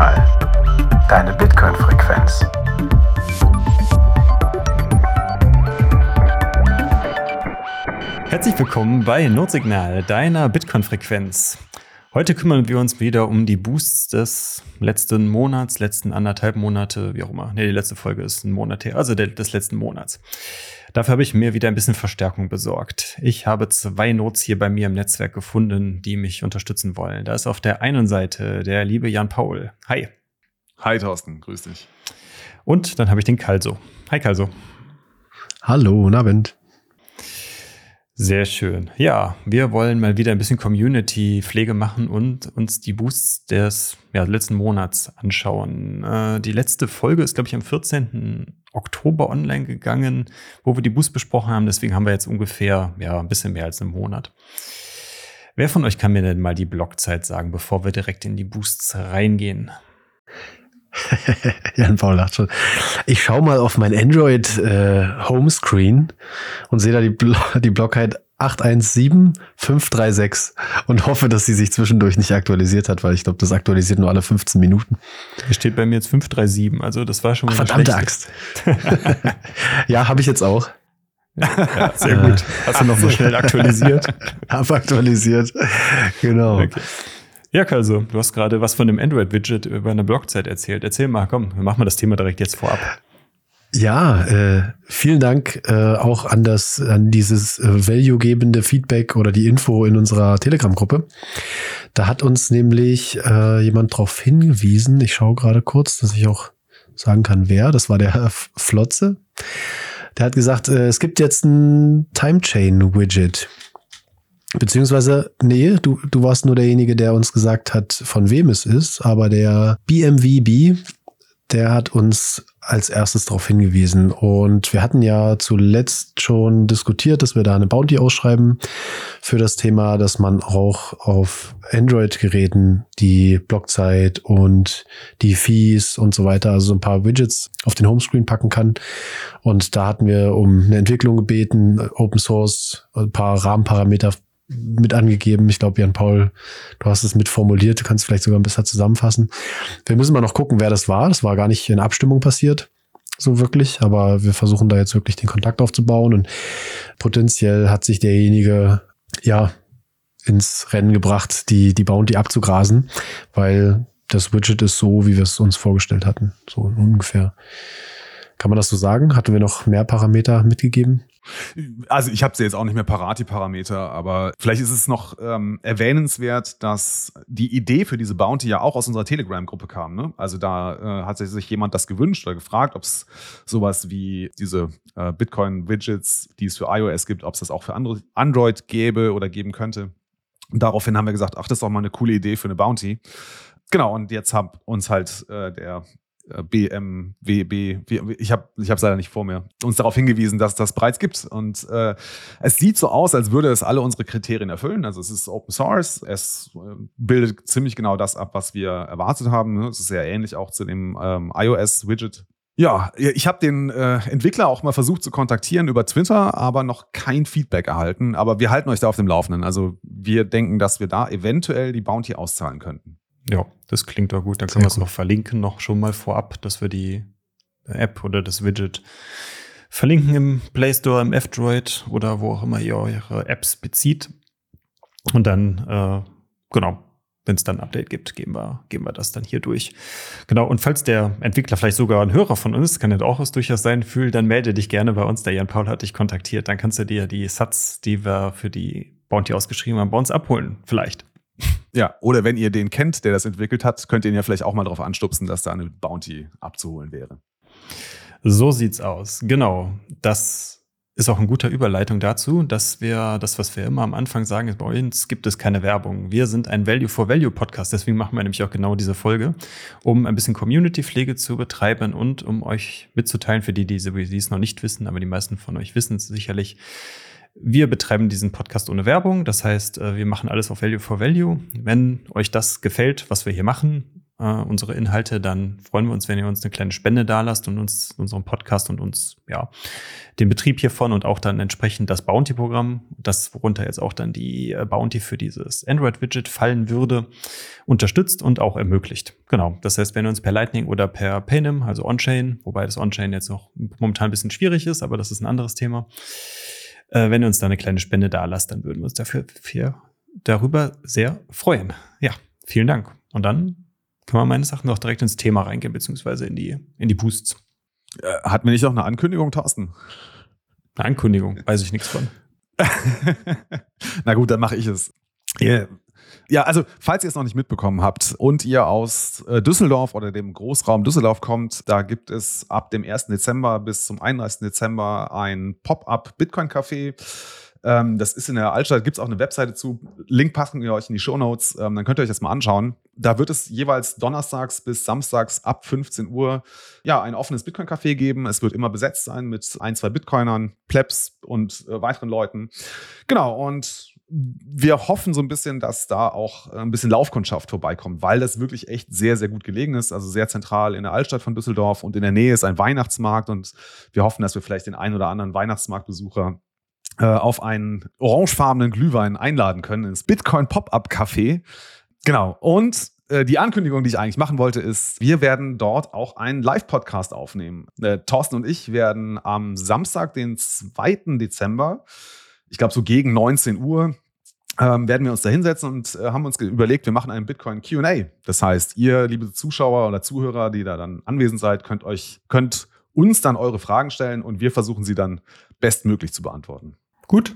Notsignal. Deine Bitcoin-Frequenz. Herzlich willkommen bei Notsignal, deiner Bitcoin-Frequenz. Heute kümmern wir uns wieder um die Boosts des letzten Monats, letzten anderthalb Monate, wie auch immer. Ne, die letzte Folge ist ein Monat her, also des letzten Monats. Dafür habe ich mir wieder ein bisschen Verstärkung besorgt. Ich habe zwei Notes hier bei mir im Netzwerk gefunden, die mich unterstützen wollen. Da ist auf der einen Seite der liebe Jan Paul. Hi. Hi Thorsten, grüß dich. Und dann habe ich den Kalso. Hi Kalso. Hallo, guten Abend. Sehr schön. Ja, wir wollen mal wieder ein bisschen Community-Pflege machen und uns die Boosts des ja, letzten Monats anschauen. Äh, die letzte Folge ist, glaube ich, am 14. Oktober online gegangen, wo wir die Boosts besprochen haben. Deswegen haben wir jetzt ungefähr ja, ein bisschen mehr als einen Monat. Wer von euch kann mir denn mal die Blockzeit sagen, bevor wir direkt in die Boosts reingehen? Jan Paul lacht schon. Ich schaue mal auf mein Android äh, Homescreen und sehe da die, Blo die Blockheit 817536 und hoffe, dass sie sich zwischendurch nicht aktualisiert hat, weil ich glaube, das aktualisiert nur alle 15 Minuten. Hier steht bei mir jetzt 537, also das war schon Ach, verdammte Axt. ja, habe ich jetzt auch. Ja, sehr gut. Hast du noch so schnell aktualisiert? Hab aktualisiert. Genau. Okay. Ja, also, du hast gerade was von dem Android-Widget über eine Blockzeit erzählt. Erzähl mal, komm, wir machen mal das Thema direkt jetzt vorab. Ja, äh, vielen Dank äh, auch an das, an dieses äh, value-gebende Feedback oder die Info in unserer Telegram-Gruppe. Da hat uns nämlich äh, jemand darauf hingewiesen. Ich schaue gerade kurz, dass ich auch sagen kann, wer. Das war der Herr Flotze. Der hat gesagt, äh, es gibt jetzt ein Time Chain Widget. Beziehungsweise, nee, du, du warst nur derjenige, der uns gesagt hat, von wem es ist, aber der BMVB, der hat uns als erstes darauf hingewiesen. Und wir hatten ja zuletzt schon diskutiert, dass wir da eine Bounty ausschreiben für das Thema, dass man auch auf Android-Geräten die Blockzeit und die Fees und so weiter, also so ein paar Widgets auf den Homescreen packen kann. Und da hatten wir um eine Entwicklung gebeten, Open Source, ein paar Rahmenparameter mit angegeben. Ich glaube, Jan Paul, du hast es mit formuliert. Du kannst vielleicht sogar bisschen zusammenfassen. Wir müssen mal noch gucken, wer das war. Das war gar nicht in Abstimmung passiert. So wirklich. Aber wir versuchen da jetzt wirklich den Kontakt aufzubauen und potenziell hat sich derjenige, ja, ins Rennen gebracht, die, die Bounty abzugrasen, weil das Widget ist so, wie wir es uns vorgestellt hatten. So ungefähr. Kann man das so sagen? Hatten wir noch mehr Parameter mitgegeben? Also ich habe sie jetzt auch nicht mehr parat, die Parameter, aber vielleicht ist es noch ähm, erwähnenswert, dass die Idee für diese Bounty ja auch aus unserer Telegram-Gruppe kam. Ne? Also da äh, hat sich jemand das gewünscht oder gefragt, ob es sowas wie diese äh, Bitcoin-Widgets, die es für iOS gibt, ob es das auch für Android gäbe oder geben könnte. Und daraufhin haben wir gesagt, ach, das ist doch mal eine coole Idee für eine Bounty. Genau, und jetzt hat uns halt äh, der BMWB, ich habe ich es leider nicht vor mir, uns darauf hingewiesen, dass das bereits gibt. Und äh, es sieht so aus, als würde es alle unsere Kriterien erfüllen. Also es ist Open Source, es äh, bildet ziemlich genau das ab, was wir erwartet haben. Ne? Es ist sehr ähnlich auch zu dem ähm, iOS-Widget. Ja, ich habe den äh, Entwickler auch mal versucht zu kontaktieren über Twitter, aber noch kein Feedback erhalten. Aber wir halten euch da auf dem Laufenden. Also wir denken, dass wir da eventuell die Bounty auszahlen könnten. Ja, das klingt doch gut. Dann können wir es noch verlinken, noch schon mal vorab, dass wir die App oder das Widget verlinken im Play Store, im F-Droid oder wo auch immer ihr eure Apps bezieht. Und dann, äh, genau, wenn es dann ein Update gibt, geben wir, geben wir das dann hier durch. Genau, und falls der Entwickler vielleicht sogar ein Hörer von uns, kann ja auch was durchaus sein, fühlt, dann melde dich gerne bei uns. Der Jan Paul hat dich kontaktiert. Dann kannst du dir die Satz, die wir für die Bounty ausgeschrieben haben, bei uns abholen, vielleicht. Ja, oder wenn ihr den kennt, der das entwickelt hat, könnt ihr ihn ja vielleicht auch mal darauf anstupsen, dass da eine Bounty abzuholen wäre. So sieht's aus. Genau. Das ist auch eine gute Überleitung dazu, dass wir das, was wir immer am Anfang sagen, ist, bei uns gibt es keine Werbung. Wir sind ein Value for Value Podcast, deswegen machen wir nämlich auch genau diese Folge, um ein bisschen Community-Pflege zu betreiben und um euch mitzuteilen, für die, die es noch nicht wissen, aber die meisten von euch wissen es sicherlich, wir betreiben diesen Podcast ohne Werbung. Das heißt, äh, wir machen alles auf Value for Value. Wenn euch das gefällt, was wir hier machen, äh, unsere Inhalte, dann freuen wir uns, wenn ihr uns eine kleine Spende dalasst und uns unseren Podcast und uns ja den Betrieb hiervon und auch dann entsprechend das Bounty-Programm, das worunter jetzt auch dann die äh, Bounty für dieses Android-Widget fallen würde, unterstützt und auch ermöglicht. Genau. Das heißt, wenn ihr uns per Lightning oder per Paynim, also On-Chain, wobei das On-Chain jetzt noch momentan ein bisschen schwierig ist, aber das ist ein anderes Thema. Äh, wenn ihr uns da eine kleine Spende da lasst, dann würden wir uns dafür für, darüber sehr freuen. Ja, vielen Dank. Und dann können wir meines Erachtens auch direkt ins Thema reingehen, beziehungsweise in die, in die Boosts. Äh, hatten wir nicht noch eine Ankündigung, Thorsten? Eine Ankündigung, weiß ich nichts von. Na gut, dann mache ich es. Yeah. Ja, also falls ihr es noch nicht mitbekommen habt und ihr aus äh, Düsseldorf oder dem Großraum Düsseldorf kommt, da gibt es ab dem 1. Dezember bis zum 31. Dezember ein Pop-up Bitcoin-Café. Ähm, das ist in der Altstadt, gibt es auch eine Webseite zu. Link packen wir euch in die Show Notes. Ähm, dann könnt ihr euch das mal anschauen. Da wird es jeweils donnerstags bis samstags ab 15 Uhr ja, ein offenes Bitcoin-Café geben. Es wird immer besetzt sein mit ein, zwei Bitcoinern, Plebs und äh, weiteren Leuten. Genau, und wir hoffen so ein bisschen, dass da auch ein bisschen Laufkundschaft vorbeikommt, weil das wirklich echt sehr, sehr gut gelegen ist. Also sehr zentral in der Altstadt von Düsseldorf und in der Nähe ist ein Weihnachtsmarkt und wir hoffen, dass wir vielleicht den einen oder anderen Weihnachtsmarktbesucher äh, auf einen orangefarbenen Glühwein einladen können ins Bitcoin Pop-Up Café. Genau. Und äh, die Ankündigung, die ich eigentlich machen wollte, ist, wir werden dort auch einen Live-Podcast aufnehmen. Äh, Thorsten und ich werden am Samstag, den 2. Dezember, ich glaube so gegen 19 Uhr, ähm, werden wir uns da hinsetzen und äh, haben uns überlegt, wir machen einen Bitcoin QA. Das heißt, ihr, liebe Zuschauer oder Zuhörer, die da dann anwesend seid, könnt euch, könnt uns dann eure Fragen stellen und wir versuchen sie dann bestmöglich zu beantworten. Gut,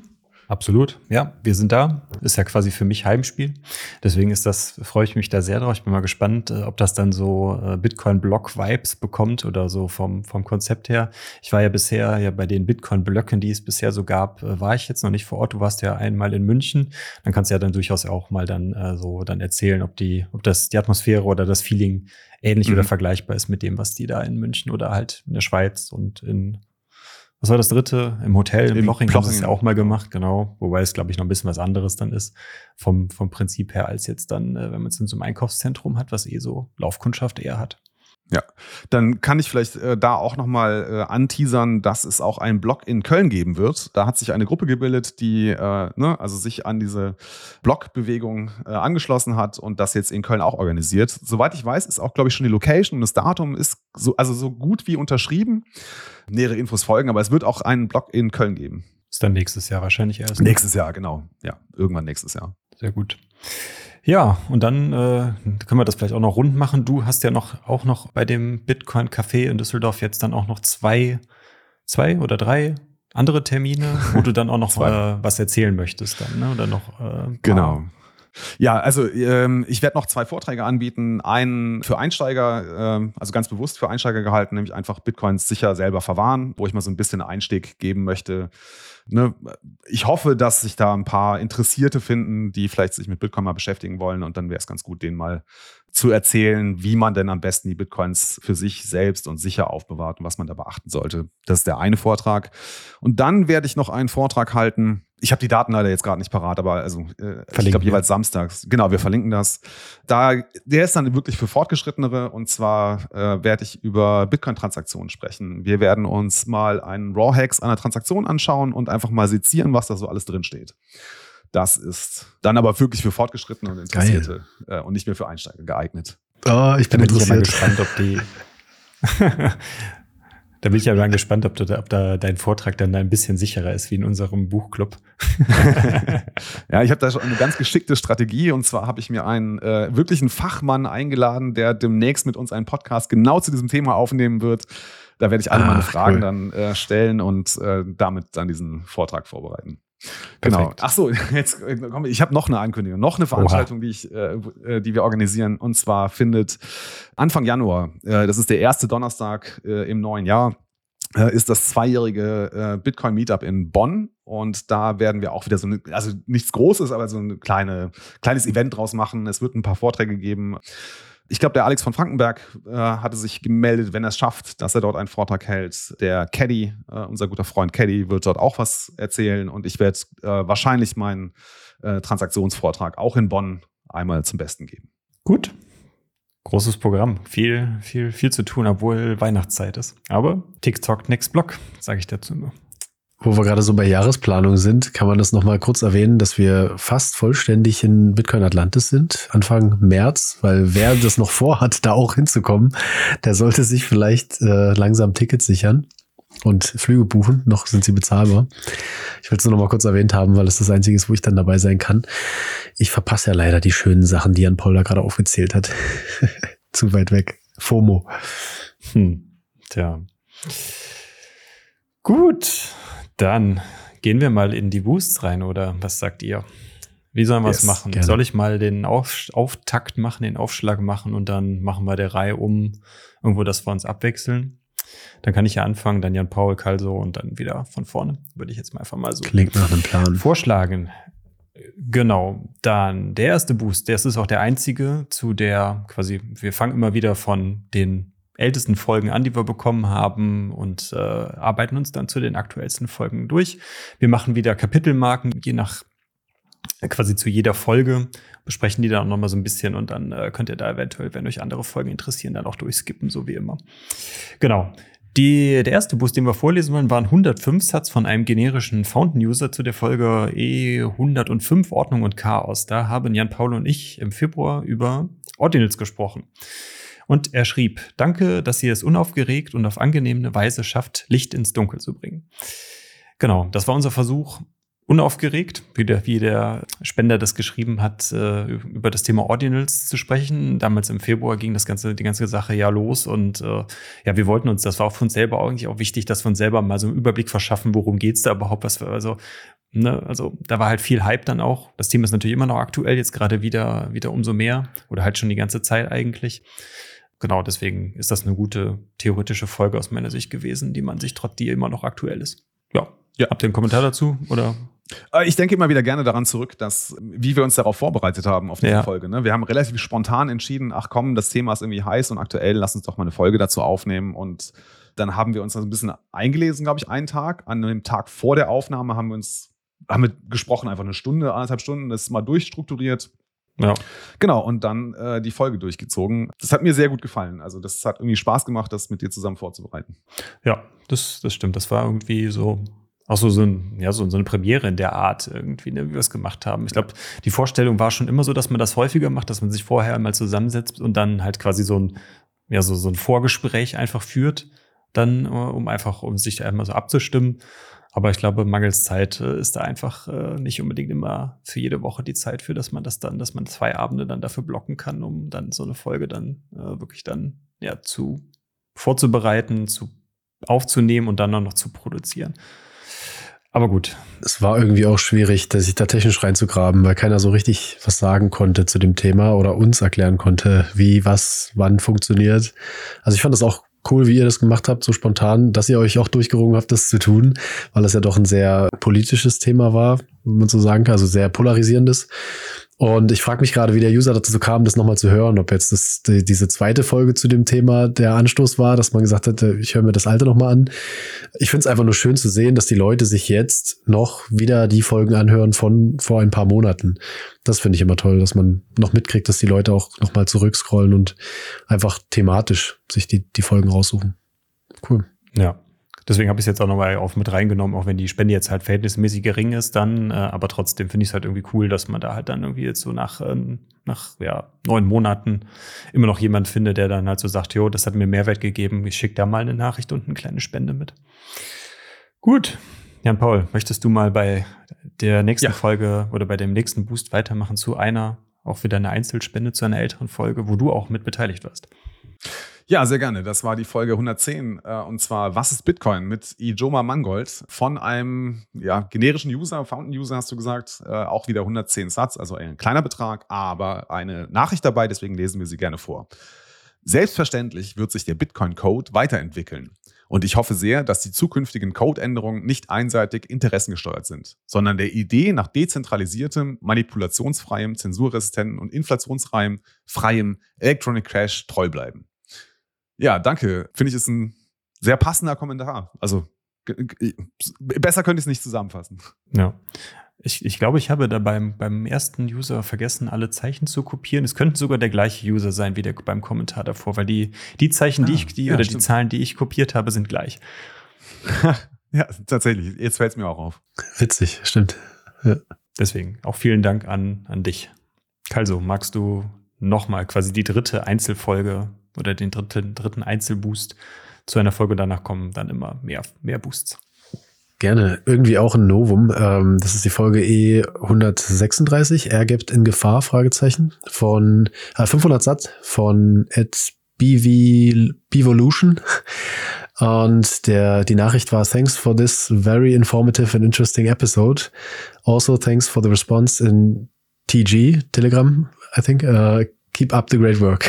Absolut, ja, wir sind da. Ist ja quasi für mich Heimspiel. Deswegen ist das, freue ich mich da sehr drauf. Ich bin mal gespannt, äh, ob das dann so äh, Bitcoin-Block-Vibes bekommt oder so vom, vom Konzept her. Ich war ja bisher, ja bei den Bitcoin-Blöcken, die es bisher so gab, äh, war ich jetzt noch nicht vor Ort. Du warst ja einmal in München. Dann kannst du ja dann durchaus auch mal dann äh, so dann erzählen, ob die, ob das die Atmosphäre oder das Feeling ähnlich mhm. oder vergleichbar ist mit dem, was die da in München oder halt in der Schweiz und in was war das dritte? Im Hotel, im, Im Loching, haben sie es ja auch mal gemacht, genau. Wobei es, glaube ich, noch ein bisschen was anderes dann ist vom, vom Prinzip her, als jetzt dann, äh, wenn man es in so einem Einkaufszentrum hat, was eh so Laufkundschaft eher hat. Ja, dann kann ich vielleicht äh, da auch nochmal äh, anteasern, dass es auch einen Blog in Köln geben wird. Da hat sich eine Gruppe gebildet, die äh, ne, also sich an diese Blogbewegung äh, angeschlossen hat und das jetzt in Köln auch organisiert. Soweit ich weiß, ist auch, glaube ich, schon die Location und das Datum ist so, also so gut wie unterschrieben. Nähere Infos folgen, aber es wird auch einen Blog in Köln geben. Ist dann nächstes Jahr wahrscheinlich erst. Nächstes Jahr, genau. Ja, irgendwann nächstes Jahr. Sehr gut. Ja, und dann äh, können wir das vielleicht auch noch rund machen. Du hast ja noch auch noch bei dem Bitcoin Café in Düsseldorf jetzt dann auch noch zwei, zwei oder drei andere Termine, wo du dann auch noch äh, was erzählen möchtest dann, ne? Oder noch äh, genau. Ja, also ähm, ich werde noch zwei Vorträge anbieten. Einen für Einsteiger, ähm, also ganz bewusst für Einsteiger gehalten, nämlich einfach Bitcoins sicher selber verwahren, wo ich mal so ein bisschen Einstieg geben möchte ne, ich hoffe, dass sich da ein paar Interessierte finden, die vielleicht sich mit Bitcoin mal beschäftigen wollen. Und dann wäre es ganz gut, denen mal zu erzählen, wie man denn am besten die Bitcoins für sich selbst und sicher aufbewahrt und was man da beachten sollte. Das ist der eine Vortrag. Und dann werde ich noch einen Vortrag halten. Ich habe die Daten leider jetzt gerade nicht parat, aber also äh, ich glaube jeweils samstags. Genau, wir verlinken das. Da der ist dann wirklich für Fortgeschrittenere und zwar äh, werde ich über Bitcoin-Transaktionen sprechen. Wir werden uns mal einen Raw-Hacks einer Transaktion anschauen und einfach mal sezieren, was da so alles drin steht. Das ist dann aber wirklich für Fortgeschrittene und Interessierte äh, und nicht mehr für Einsteiger geeignet. Oh, ich bin, bin interessiert. Ich gespannt, ob die. da bin ich ja mal gespannt, ob, du, ob da dein Vortrag dann ein bisschen sicherer ist wie in unserem Buchclub. ja, ich habe da schon eine ganz geschickte Strategie und zwar habe ich mir einen äh, wirklichen Fachmann eingeladen, der demnächst mit uns einen Podcast genau zu diesem Thema aufnehmen wird. Da werde ich alle Ach, meine Fragen cool. dann äh, stellen und äh, damit dann diesen Vortrag vorbereiten. Genau. Ach so, jetzt komm, ich habe noch eine Ankündigung, noch eine Veranstaltung, die ich, äh, äh, die wir organisieren. Und zwar findet Anfang Januar, äh, das ist der erste Donnerstag äh, im neuen Jahr, äh, ist das zweijährige äh, Bitcoin Meetup in Bonn. Und da werden wir auch wieder so eine, also nichts Großes, aber so ein kleine, kleines Event draus machen. Es wird ein paar Vorträge geben. Ich glaube, der Alex von Frankenberg äh, hatte sich gemeldet, wenn er es schafft, dass er dort einen Vortrag hält. Der Caddy, äh, unser guter Freund Caddy, wird dort auch was erzählen und ich werde äh, wahrscheinlich meinen äh, Transaktionsvortrag auch in Bonn einmal zum Besten geben. Gut. Großes Programm, viel, viel, viel zu tun, obwohl Weihnachtszeit ist. Aber TikTok Next Block, sage ich dazu nur. Wo wir gerade so bei Jahresplanung sind, kann man das nochmal kurz erwähnen, dass wir fast vollständig in Bitcoin Atlantis sind, Anfang März, weil wer das noch vorhat, da auch hinzukommen, der sollte sich vielleicht äh, langsam Tickets sichern und Flüge buchen. Noch sind sie bezahlbar. Ich will es nur noch mal kurz erwähnt haben, weil es das Einzige ist, wo ich dann dabei sein kann. Ich verpasse ja leider die schönen Sachen, die Jan Paul da gerade aufgezählt hat. Zu weit weg. FOMO. Hm. Tja. Gut, dann gehen wir mal in die Boosts rein, oder was sagt ihr? Wie sollen wir es yes, machen? Gerne. Soll ich mal den Auf Auftakt machen, den Aufschlag machen und dann machen wir der Reihe um irgendwo, dass wir uns abwechseln? Dann kann ich ja anfangen, dann Jan Paul, Kalso und dann wieder von vorne. Würde ich jetzt mal einfach mal so Klingt nach einem Plan. vorschlagen. Genau, dann der erste Boost, das ist auch der einzige zu der quasi, wir fangen immer wieder von den ältesten Folgen an, die wir bekommen haben und äh, arbeiten uns dann zu den aktuellsten Folgen durch. Wir machen wieder Kapitelmarken, je nach quasi zu jeder Folge, besprechen die dann auch nochmal so ein bisschen und dann äh, könnt ihr da eventuell, wenn euch andere Folgen interessieren, dann auch durchskippen, so wie immer. Genau. Die, der erste Boost, den wir vorlesen wollen, waren 105 Satz von einem generischen Fountain-User zu der Folge E105 Ordnung und Chaos. Da haben Jan Paul und ich im Februar über Ordinals gesprochen. Und er schrieb, danke, dass ihr es unaufgeregt und auf angenehme Weise schafft, Licht ins Dunkel zu bringen. Genau, das war unser Versuch, unaufgeregt, wie der, wie der Spender das geschrieben hat, äh, über das Thema Ordinals zu sprechen. Damals im Februar ging das ganze, die ganze Sache ja los und äh, ja, wir wollten uns, das war auch uns selber eigentlich auch wichtig, dass wir uns selber mal so einen Überblick verschaffen, worum geht's da überhaupt, was wir, also Ne, also da war halt viel Hype dann auch. Das Thema ist natürlich immer noch aktuell, jetzt gerade wieder, wieder umso mehr oder halt schon die ganze Zeit eigentlich. Genau, deswegen ist das eine gute theoretische Folge aus meiner Sicht gewesen, die man sich trotz die immer noch aktuell ist. Ja, ja. Habt ihr einen Kommentar dazu oder äh, ich denke immer wieder gerne daran zurück, dass, wie wir uns darauf vorbereitet haben auf diese ja. Folge. Ne? Wir haben relativ spontan entschieden, ach komm, das Thema ist irgendwie heiß und aktuell, lass uns doch mal eine Folge dazu aufnehmen. Und dann haben wir uns ein bisschen eingelesen, glaube ich, einen Tag. An dem Tag vor der Aufnahme haben wir uns haben wir gesprochen, einfach eine Stunde, anderthalb Stunden, das mal durchstrukturiert. Ja. Genau, und dann äh, die Folge durchgezogen. Das hat mir sehr gut gefallen. Also, das hat irgendwie Spaß gemacht, das mit dir zusammen vorzubereiten. Ja, das, das stimmt. Das war irgendwie so auch so, so, ein, ja, so, so eine Premiere in der Art irgendwie, ne, wie wir es gemacht haben. Ich glaube, die Vorstellung war schon immer so, dass man das häufiger macht, dass man sich vorher einmal zusammensetzt und dann halt quasi so ein, ja, so, so ein Vorgespräch einfach führt, dann, äh, um einfach, um sich einmal so abzustimmen. Aber ich glaube, mangels Zeit äh, ist da einfach äh, nicht unbedingt immer für jede Woche die Zeit für, dass man das dann, dass man zwei Abende dann dafür blocken kann, um dann so eine Folge dann äh, wirklich dann ja zu vorzubereiten, zu aufzunehmen und dann auch noch zu produzieren. Aber gut. Es war irgendwie auch schwierig, sich da technisch reinzugraben, weil keiner so richtig was sagen konnte zu dem Thema oder uns erklären konnte, wie, was, wann funktioniert. Also ich fand das auch cool, wie ihr das gemacht habt, so spontan, dass ihr euch auch durchgerungen habt, das zu tun, weil das ja doch ein sehr politisches Thema war, wenn man so sagen kann, also sehr polarisierendes. Und ich frage mich gerade, wie der User dazu kam, das nochmal zu hören, ob jetzt das, die, diese zweite Folge zu dem Thema der Anstoß war, dass man gesagt hat, ich höre mir das alte nochmal an. Ich finde es einfach nur schön zu sehen, dass die Leute sich jetzt noch wieder die Folgen anhören von vor ein paar Monaten. Das finde ich immer toll, dass man noch mitkriegt, dass die Leute auch nochmal zurückscrollen und einfach thematisch sich die, die Folgen raussuchen. Cool. Ja, Deswegen habe ich es jetzt auch nochmal auf mit reingenommen, auch wenn die Spende jetzt halt verhältnismäßig gering ist, dann, äh, aber trotzdem finde ich es halt irgendwie cool, dass man da halt dann irgendwie jetzt so nach, ähm, nach ja, neun Monaten immer noch jemand findet, der dann halt so sagt, jo, das hat mir Mehrwert gegeben, ich schicke da mal eine Nachricht und eine kleine Spende mit. Gut. Jan Paul, möchtest du mal bei der nächsten ja. Folge oder bei dem nächsten Boost weitermachen zu einer, auch wieder eine Einzelspende zu einer älteren Folge, wo du auch mit beteiligt warst? Ja, sehr gerne. Das war die Folge 110 äh, und zwar Was ist Bitcoin mit Ijoma Mangold von einem ja, generischen User, Fountain-User hast du gesagt, äh, auch wieder 110 Satz, also ein kleiner Betrag, aber eine Nachricht dabei, deswegen lesen wir sie gerne vor. Selbstverständlich wird sich der Bitcoin-Code weiterentwickeln. Und ich hoffe sehr, dass die zukünftigen Codeänderungen nicht einseitig interessengesteuert sind, sondern der Idee nach dezentralisiertem, manipulationsfreiem, zensurresistenten und inflationsfreiem, freiem Electronic Crash treu bleiben. Ja, danke. Finde ich ist ein sehr passender Kommentar. Also besser könnte ich es nicht zusammenfassen. Ja. Ich, ich glaube, ich habe da beim, beim ersten User vergessen, alle Zeichen zu kopieren. Es könnte sogar der gleiche User sein wie der beim Kommentar davor, weil die, die Zeichen, Ah, die ich, die, ja, oder stimmt. die Zahlen, die ich kopiert habe, sind gleich. ja, tatsächlich. Jetzt fällt es mir auch auf. Witzig, stimmt. Deswegen auch vielen Dank an, an dich. Kalso, magst du nochmal quasi die dritte Einzelfolge oder den dritten, dritten Einzelboost zu einer Folge danach kommen, dann immer mehr, mehr Boosts. Gerne. Irgendwie auch ein Novum. Ähm, das ist die Folge E136. Er gibt in Gefahr, Fragezeichen, von äh, 500 Satz von Ed BV, Bevolution. Und der, die Nachricht war, thanks for this very informative and interesting episode. Also thanks for the response in TG, Telegram, I think. Uh, keep up the great work.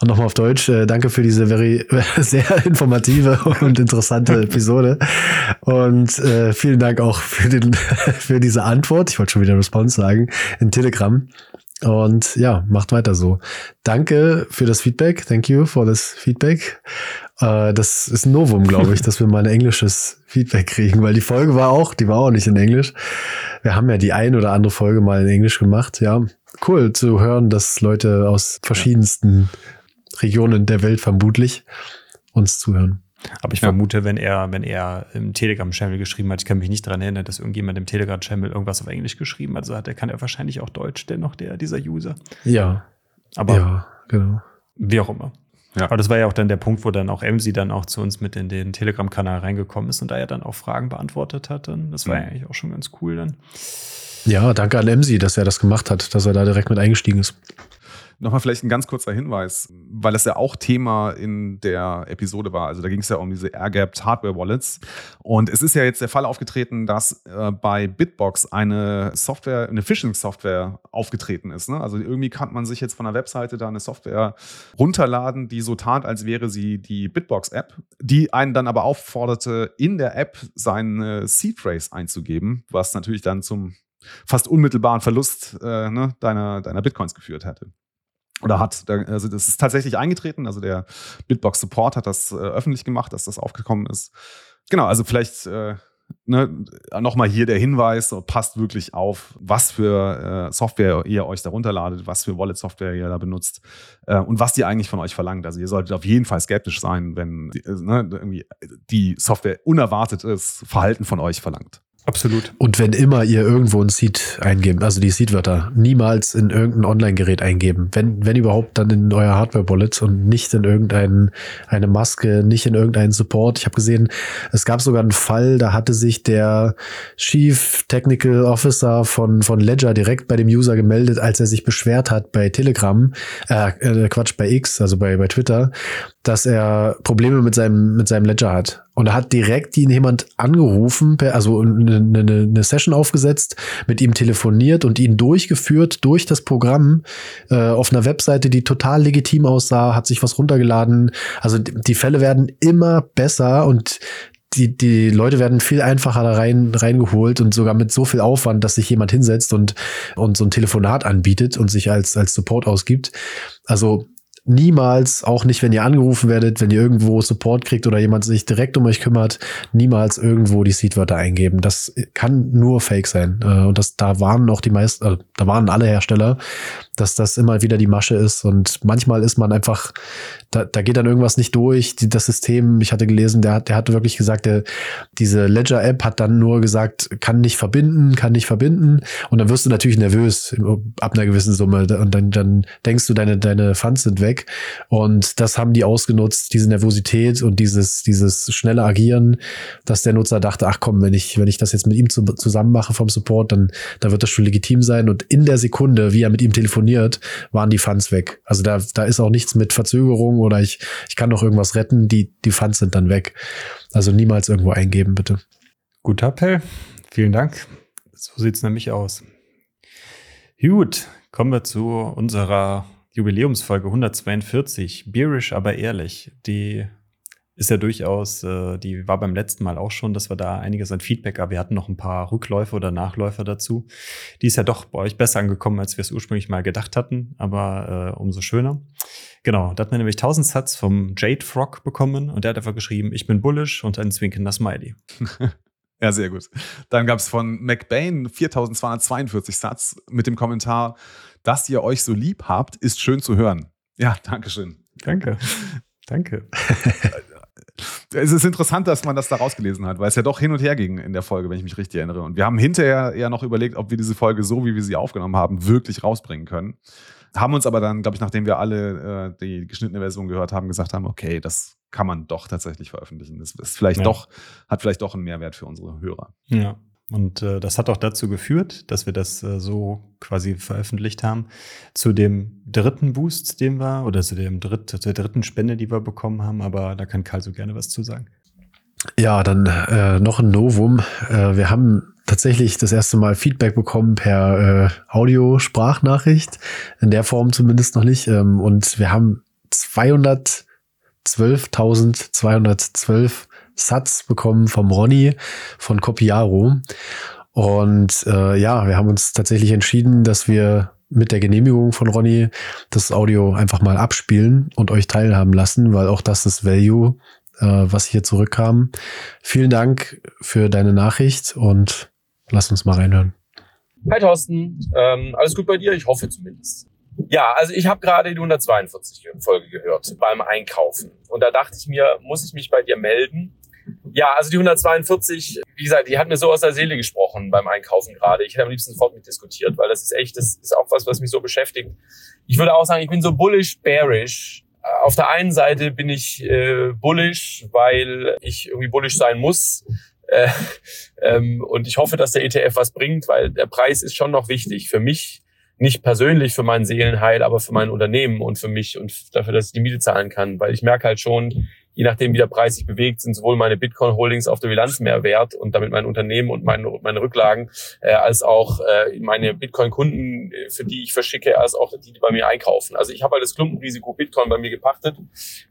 Und nochmal auf Deutsch, äh, danke für diese very, sehr informative und interessante Episode. Und äh, vielen Dank auch für, den, für diese Antwort. Ich wollte schon wieder Response sagen, in Telegram. Und ja, macht weiter so. Danke für das Feedback. Thank you for this feedback. Äh, das ist ein Novum, glaube ich, dass wir mal ein englisches Feedback kriegen, weil die Folge war auch, die war auch nicht in Englisch. Wir haben ja die ein oder andere Folge mal in Englisch gemacht. Ja, cool zu hören, dass Leute aus verschiedensten Regionen der Welt vermutlich uns zuhören. Aber ich Ja. vermute, wenn er, wenn er im Telegram-Channel geschrieben hat, ich kann mich nicht daran erinnern, dass irgendjemand im Telegram-Channel irgendwas auf Englisch geschrieben hat, also hat er, kann er wahrscheinlich auch Deutsch, dennoch der, dieser User. Ja, Aber ja, genau. wie auch immer. Ja. Aber das war ja auch dann der Punkt, wo dann auch Emsi dann auch zu uns mit in den Telegram-Kanal reingekommen ist und da er dann auch Fragen beantwortet hat. Dann. Das war Mhm. ja eigentlich auch schon ganz cool dann. Ja, danke an Emsi, dass er das gemacht hat, dass er da direkt mit eingestiegen ist. Nochmal vielleicht ein ganz kurzer Hinweis, weil das ja auch Thema in der Episode war. Also da ging es ja um diese Air-Gapped Hardware-Wallets. Und es ist ja jetzt der Fall aufgetreten, dass äh, bei Bitbox eine Software, eine Phishing-Software aufgetreten ist. Ne? Also irgendwie kann man sich jetzt von der Webseite da eine Software runterladen, die so tat, als wäre sie die Bitbox-App, die einen dann aber aufforderte, in der App seine Seed-Phrase einzugeben, was natürlich dann zum fast unmittelbaren Verlust äh, ne, deiner, deiner Bitcoins geführt hätte oder hat. Also das ist tatsächlich eingetreten. Also der Bitbox Support hat das äh, öffentlich gemacht, dass das aufgekommen ist. Genau, also vielleicht äh, ne, nochmal hier der Hinweis, passt wirklich auf, was für äh, Software ihr euch da runterladet, was für Wallet-Software ihr da benutzt äh, und was die eigentlich von euch verlangt. Also ihr solltet auf jeden Fall skeptisch sein, wenn die, äh, ne, irgendwie die Software unerwartetes Verhalten von euch verlangt. Absolut. Und wenn immer ihr irgendwo ein Seed eingebt, also die Seed-Wörter, niemals in irgendein Online-Gerät eingeben. Wenn, wenn überhaupt, dann in euer Hardware-Wallet und nicht in irgendeine eine Maske, nicht in irgendeinen Support. Ich habe gesehen, es gab sogar einen Fall, da hatte sich der Chief Technical Officer von, von Ledger direkt bei dem User gemeldet, als er sich beschwert hat bei Telegram, äh, äh Quatsch, bei X, also bei, bei Twitter, dass er Probleme mit seinem, mit seinem Ledger hat. Und er hat direkt ihn jemand angerufen, also eine, eine, eine Session aufgesetzt, mit ihm telefoniert und ihn durchgeführt durch das Programm äh, auf einer Webseite, die total legitim aussah, hat sich was runtergeladen. Also die, die Fälle werden immer besser und die, die Leute werden viel einfacher da rein, reingeholt und sogar mit so viel Aufwand, dass sich jemand hinsetzt und, und so ein Telefonat anbietet und sich als, als Support ausgibt. Also niemals, auch nicht, wenn ihr angerufen werdet, wenn ihr irgendwo Support kriegt oder jemand sich direkt um euch kümmert, niemals irgendwo die Seedwörter eingeben. Das kann nur Fake sein. Äh, Und das, da waren auch die meisten, äh, da waren alle Hersteller, dass das immer wieder die Masche ist. Und manchmal ist man einfach, da, da geht dann irgendwas nicht durch. Die, das System, ich hatte gelesen, der der hatte wirklich gesagt, der, diese Ledger-App hat dann nur gesagt, kann nicht verbinden, kann nicht verbinden. Und dann wirst du natürlich nervös ab einer gewissen Summe. Und dann, dann denkst du, deine, deine Funds sind weg. Und das haben die ausgenutzt, diese Nervosität und dieses, dieses schnelle Agieren, dass der Nutzer dachte, ach komm, wenn ich, wenn ich das jetzt mit ihm zu, zusammen mache vom Support, dann, dann wird das schon legitim sein. Und in der Sekunde, wie er mit ihm telefoniert, waren die Funds weg. Also da, da ist auch nichts mit Verzögerung oder ich, ich kann noch irgendwas retten, die, die Funds sind dann weg. Also niemals irgendwo eingeben, bitte. Guter Appell. Vielen Dank. So sieht's nämlich aus. Gut, kommen wir zu unserer Jubiläumsfolge 142. Beerish, aber ehrlich. Die ist ja durchaus, äh, die war beim letzten Mal auch schon, dass wir da einiges an Feedback, aber wir hatten noch ein paar Rückläufe oder Nachläufer dazu. Die ist ja doch bei euch besser angekommen, als wir es ursprünglich mal gedacht hatten, aber äh, umso schöner. Genau, da hat man nämlich 1000 Satz vom Jade Frog bekommen und der hat einfach geschrieben, ich bin bullish und ein zwinkender Smiley. Ja, sehr gut. Dann gab es von McBain 4242 Satz mit dem Kommentar, dass ihr euch so lieb habt, ist schön zu hören. Ja, Dankeschön. Danke. Danke. es ist interessant, dass man das da rausgelesen hat, weil es ja doch hin und her ging in der Folge, wenn ich mich richtig erinnere. Und wir haben hinterher ja noch überlegt, ob wir diese Folge so, wie wir sie aufgenommen haben, wirklich rausbringen können. Haben uns aber dann, glaube ich, nachdem wir alle äh, die geschnittene Version gehört haben, gesagt haben, okay, das kann man doch tatsächlich veröffentlichen. Das ist vielleicht ja. doch, hat vielleicht doch einen Mehrwert für unsere Hörer. Ja. Und äh, das hat auch dazu geführt, dass wir das äh, so quasi veröffentlicht haben. Zu dem dritten Boost, den wir, oder zu dem dritt, zur dritten Spende, die wir bekommen haben, aber da kann Karl so gerne was zu sagen. Ja, dann äh, noch ein Novum. Äh, wir haben tatsächlich das erste Mal Feedback bekommen per äh, Audio-Sprachnachricht. In der Form zumindest noch nicht. Ähm, und wir haben 212.212 Satz bekommen vom Ronny von Copiaro. Und äh, ja, wir haben uns tatsächlich entschieden, dass wir mit der Genehmigung von Ronny das Audio einfach mal abspielen und euch teilhaben lassen, weil auch das ist Value, äh, was hier zurückkam. Vielen Dank für deine Nachricht und lass uns mal reinhören. Hi Thorsten, ähm, alles gut bei dir? Ich hoffe zumindest. Ja, also ich habe gerade die 142 Folge gehört beim Einkaufen und da dachte ich mir, muss ich mich bei dir melden, ja, also die 142, wie gesagt, die hat mir so aus der Seele gesprochen beim Einkaufen gerade. Ich hätte am liebsten sofort mit diskutiert, weil das ist echt, das ist auch was, was mich so beschäftigt. Ich würde auch sagen, ich bin so bullish, bearish. Auf der einen Seite bin ich äh, bullish, weil ich irgendwie bullish sein muss. Äh, ähm, und ich hoffe, dass der ETF was bringt, weil der Preis ist schon noch wichtig für mich nicht persönlich für mein Seelenheil, aber für mein Unternehmen und für mich und dafür, dass ich die Miete zahlen kann. Weil ich merke halt schon, je nachdem, wie der Preis sich bewegt, sind sowohl meine Bitcoin-Holdings auf der Bilanz mehr wert und damit mein Unternehmen und meine, meine Rücklagen, äh, als auch äh, meine Bitcoin-Kunden, äh, für die ich verschicke, als auch die, die bei mir einkaufen. Also ich habe halt das Klumpenrisiko Bitcoin bei mir gepachtet.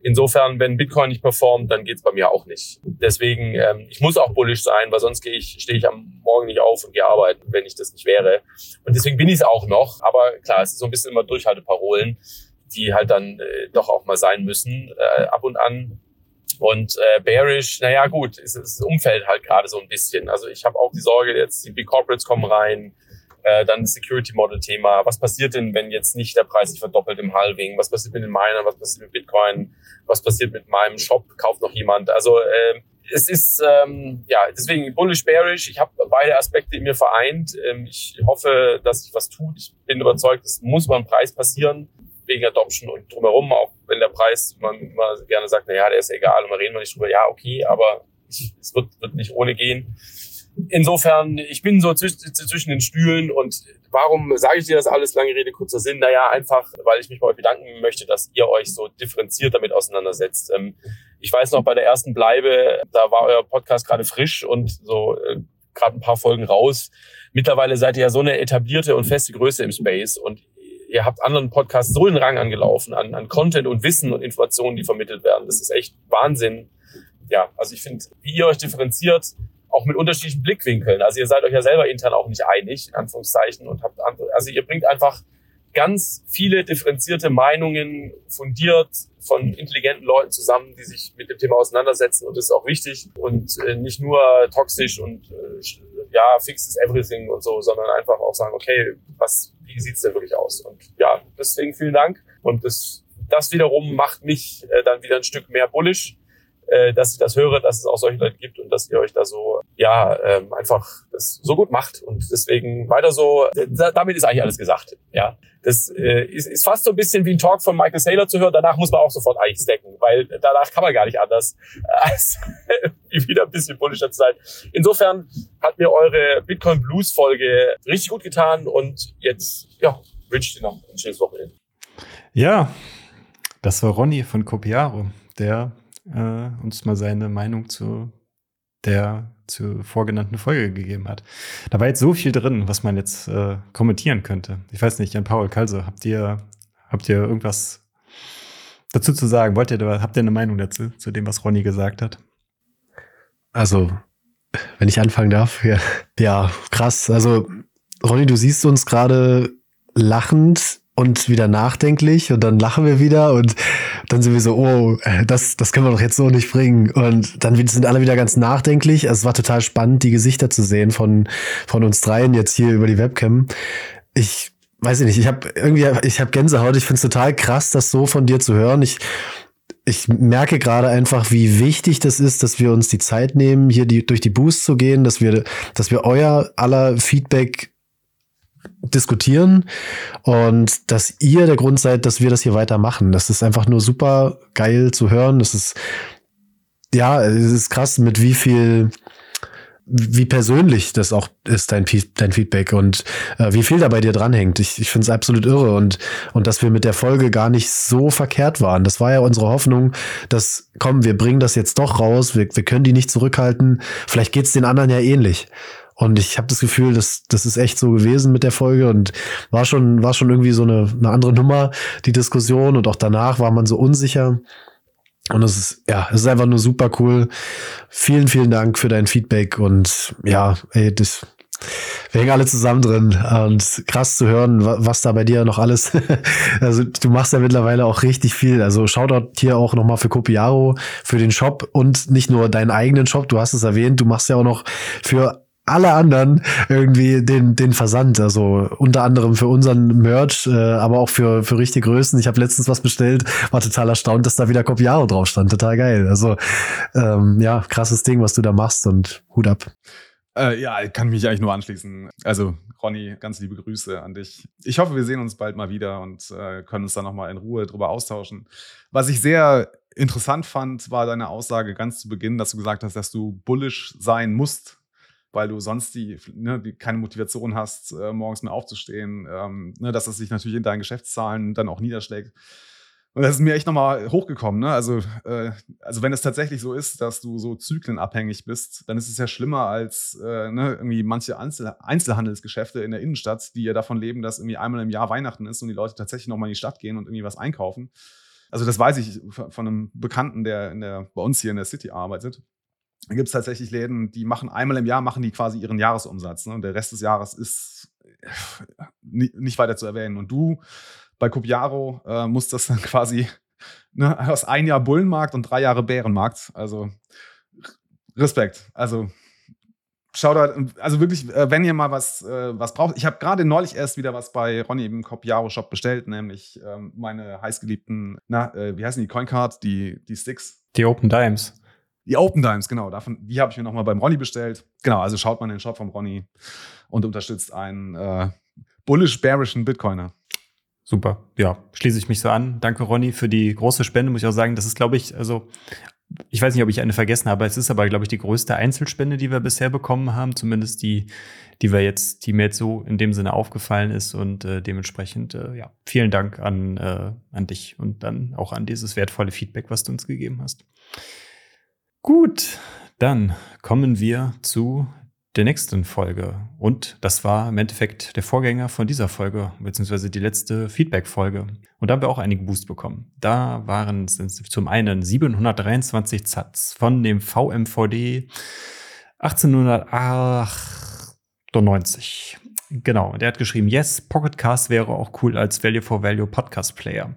Insofern, wenn Bitcoin nicht performt, dann geht's bei mir auch nicht. Deswegen, ähm, ich muss auch bullish sein, weil sonst gehe ich, stehe ich am Morgen nicht auf und gehe arbeiten, wenn ich das nicht wäre. Und deswegen bin ich es auch noch. Aber klar, es ist so ein bisschen immer Durchhalteparolen die halt dann äh, doch auch mal sein müssen, äh, ab und an. Und äh, bearish, naja gut, ist das Umfeld halt gerade so ein bisschen. Also ich habe auch die Sorge, jetzt die Big Corporates kommen rein, äh, dann das Security Model Thema. Was passiert denn, wenn jetzt nicht der Preis sich verdoppelt im Halving? Was passiert mit den Minern? Was passiert mit Bitcoin? Was passiert mit meinem Shop? Kauft noch jemand? Also äh, es ist ähm, ja deswegen bullish bearish. Ich habe beide Aspekte in mir vereint. Ähm, ich hoffe, dass sich was tut. Ich bin überzeugt, es muss beim Preis passieren wegen Adoption und drumherum, auch wenn der Preis, man immer gerne sagt, na ja, der ist egal und wir reden wir nicht drüber, ja, okay, aber es wird, wird nicht ohne gehen. Insofern, ich bin so zwischen, zwischen den Stühlen und warum sage ich dir das alles, lange Rede, kurzer Sinn? Naja, einfach, weil ich mich bei euch bedanken möchte, dass ihr euch so differenziert damit auseinandersetzt. Ähm, ich weiß noch, bei der ersten Bleibe, da war euer Podcast gerade frisch und so äh, gerade ein paar Folgen raus. Mittlerweile seid ihr ja so eine etablierte und feste Größe im Space und ihr habt anderen Podcasts so den Rang angelaufen an, an Content und Wissen und Informationen, die vermittelt werden. Das ist echt Wahnsinn. Ja, also ich finde, wie ihr euch differenziert, auch mit unterschiedlichen Blickwinkeln. Also ihr seid euch ja selber intern auch nicht einig, in Anführungszeichen, und habt andere, also ihr bringt einfach ganz viele differenzierte Meinungen fundiert von intelligenten Leuten zusammen, die sich mit dem Thema auseinandersetzen und das ist auch wichtig. Und äh, nicht nur toxisch und äh, ja, fixes everything und so, sondern einfach auch sagen, okay, was, wie sieht's denn wirklich aus? Und ja, deswegen vielen Dank. Und das, das wiederum macht mich äh, dann wieder ein Stück mehr bullish äh, dass ich das höre, dass es auch solche Leute gibt und dass ihr euch da so, ja, ähm, einfach das so gut macht. Und deswegen weiter so, da, damit ist eigentlich alles gesagt. Ja, das äh, ist, ist fast so ein bisschen wie ein Talk von Michael Saylor zu hören. Danach muss man auch sofort eigentlich stacken, weil danach kann man gar nicht anders, als wieder ein bisschen bullischer zu sein. Insofern hat mir eure Bitcoin Blues Folge richtig gut getan und jetzt, ja, wünsche ich dir noch ein schönes Wochenende. Ja, das war Ronny von Copiaro, der äh, uns mal seine Meinung zu der zur vorgenannten Folge gegeben hat. Da war jetzt so viel drin, was man jetzt äh, kommentieren könnte. Ich weiß nicht, Jan Paul Kalse, habt ihr, habt ihr irgendwas dazu zu sagen? Wollt ihr, habt ihr eine Meinung dazu, zu dem, was Ronny gesagt hat? Also, wenn ich anfangen darf, ja, ja krass. Also, Ronny, du siehst uns gerade lachend und wieder nachdenklich und dann lachen wir wieder und dann sind wir so, oh, das, das können wir doch jetzt so nicht bringen. Und dann sind alle wieder ganz nachdenklich. Also es war total spannend, die Gesichter zu sehen von, von uns dreien jetzt hier über die Webcam. Ich weiß ich nicht, ich habe irgendwie, ich habe Gänsehaut. Ich finde es total krass, das so von dir zu hören. Ich, ich merke gerade einfach, wie wichtig das ist, dass wir uns die Zeit nehmen, hier die, durch die Boost zu gehen, dass wir, dass wir euer aller Feedback diskutieren und dass ihr der Grund seid, dass wir das hier weitermachen. Das ist einfach nur super geil zu hören. Das ist, ja, es ist krass, mit wie viel, wie persönlich das auch ist, dein, dein Feedback und äh, wie viel da bei dir dranhängt. Ich, ich finde es absolut irre und, und dass wir mit der Folge gar nicht so verkehrt waren. Das war ja unsere Hoffnung, dass, komm, wir bringen das jetzt doch raus, wir, wir können die nicht zurückhalten. Vielleicht geht's den anderen ja ähnlich. Und ich habe das Gefühl, dass das ist echt so gewesen mit der Folge und war schon war schon irgendwie so eine, eine andere Nummer die Diskussion und auch danach war man so unsicher. Und es ist ja, es ist einfach nur super cool. Vielen vielen Dank für dein Feedback und ja, ey, das wir hängen alle zusammen drin und krass zu hören, was da bei dir noch alles. also du machst ja mittlerweile auch richtig viel. Also Shoutout hier auch nochmal für Copiaro, für den Shop und nicht nur deinen eigenen Shop. Du hast es erwähnt, du machst ja auch noch für alle anderen irgendwie den, den Versand. Also unter anderem für unseren Merch, äh, aber auch für, für richtige Größen. Ich habe letztens was bestellt, war total erstaunt, dass da wieder Copiaro drauf stand. Total geil. Also ähm, ja, krasses Ding, was du da machst und Hut ab. Äh, ja, kann mich eigentlich nur anschließen. Also Ronny, ganz liebe Grüße an dich. Ich hoffe, wir sehen uns bald mal wieder und äh, können uns dann nochmal in Ruhe drüber austauschen. Was ich sehr interessant fand, war deine Aussage ganz zu Beginn, dass du gesagt hast, dass du bullish sein musst weil du sonst die, ne, die keine Motivation hast, äh, morgens mehr aufzustehen, ähm, ne, dass das sich natürlich in deinen Geschäftszahlen dann auch niederschlägt. Und das ist mir echt nochmal hochgekommen. Ne? Also, äh, also wenn es tatsächlich so ist, dass du so zyklenabhängig bist, dann ist es ja schlimmer als äh, ne, irgendwie manche Einzel Einzelhandelsgeschäfte in der Innenstadt, die ja davon leben, dass irgendwie einmal im Jahr Weihnachten ist und die Leute tatsächlich nochmal in die Stadt gehen und irgendwie was einkaufen. Also das weiß ich von einem Bekannten, der, in der bei uns hier in der City arbeitet. Da gibt es tatsächlich Läden, die machen einmal im Jahr, machen die quasi ihren Jahresumsatz. Ne? Und der Rest des Jahres ist äh, nicht weiter zu erwähnen. Und du bei Copiaro äh, musst das dann quasi ne, aus ein Jahr Bullenmarkt und drei Jahre Bärenmarkt. Also Respekt. Also Shoutout, also wirklich, äh, wenn ihr mal was, äh, was braucht. Ich habe gerade neulich erst wieder was bei Ronny im Copiaro Shop bestellt, nämlich ähm, meine heißgeliebten, na, äh, wie heißen die, Coincard, die, die Sticks. Die Open Dimes. Die Open Dimes, genau. Davon, die habe ich mir nochmal beim Ronny bestellt. Genau, also schaut mal in den Shop vom Ronny und unterstützt einen äh, bullish-bearischen Bitcoiner. Super, ja, schließe ich mich so an. Danke, Ronny, für die große Spende, muss ich auch sagen. Das ist, glaube ich, also ich weiß nicht, ob ich eine vergessen habe, es ist aber, glaube ich, die größte Einzelspende, die wir bisher bekommen haben, zumindest die, die wir jetzt, die mir jetzt so in dem Sinne aufgefallen ist und äh, dementsprechend, äh, ja, vielen Dank an, äh, an dich und dann auch an dieses wertvolle Feedback, was du uns gegeben hast. Gut, dann kommen wir zu der nächsten Folge. Und das war im Endeffekt der Vorgänger von dieser Folge, beziehungsweise die letzte Feedback-Folge. Und da haben wir auch einige Boost bekommen. Da waren es zum einen 723 Satz von dem VMVD 1898. Genau, der hat geschrieben, yes, Pocketcast wäre auch cool als Value for Value Podcast Player.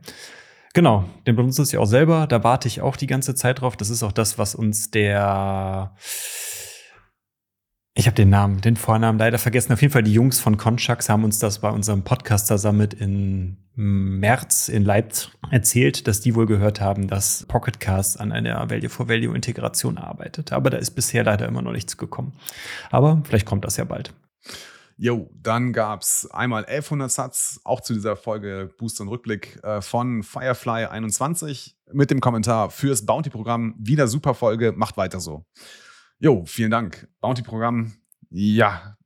Genau, den benutze ich auch selber. Da warte ich auch die ganze Zeit drauf. Das ist auch das, was uns der ich habe den Namen, den Vornamen leider vergessen. Auf jeden Fall die Jungs von Conchax haben uns das bei unserem Podcaster Summit in März in Leipzig erzählt, dass die wohl gehört haben, dass Pocketcast an einer Value for Value Integration arbeitet. Aber da ist bisher leider immer noch nichts gekommen. Aber vielleicht kommt das ja bald. Jo, dann gab es einmal 1100 Satz, auch zu dieser Folge Boost und Rückblick äh, von Firefly21 mit dem Kommentar fürs Bounty-Programm. Wieder super Folge, macht weiter so. Jo, vielen Dank. Bounty-Programm, ja,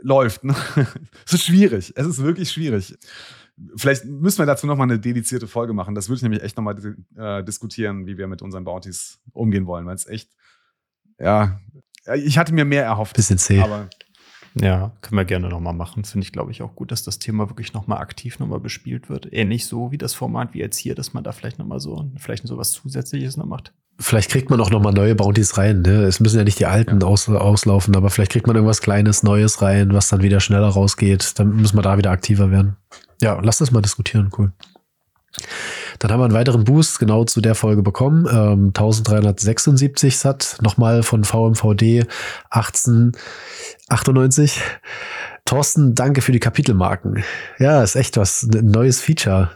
läuft. Ne? es ist schwierig, es ist wirklich schwierig. Vielleicht müssen wir dazu nochmal eine dedizierte Folge machen. Das würde ich nämlich echt nochmal äh, diskutieren, wie wir mit unseren Bounties umgehen wollen, weil es echt, ja, ich hatte mir mehr erhofft. Bisschen zäh. Aber ja, können wir gerne nochmal machen. Finde ich, glaube ich, auch gut, dass das Thema wirklich nochmal aktiv nochmal bespielt wird. Ähnlich so wie das Format wie jetzt hier, dass man da vielleicht nochmal so, vielleicht so was Zusätzliches noch macht. Vielleicht kriegt man auch nochmal neue Bounties rein. Ne? Es müssen ja nicht die alten ja. aus, auslaufen, aber vielleicht kriegt man irgendwas Kleines, Neues rein, was dann wieder schneller rausgeht. Dann müssen wir da wieder aktiver werden. Ja, lass das mal diskutieren, cool. Dann haben wir einen weiteren Boost genau zu der Folge bekommen. Ähm, 1376 Sat, nochmal von VMVD 1898. Thorsten, danke für die Kapitelmarken. Ja, ist echt was, ein neues Feature.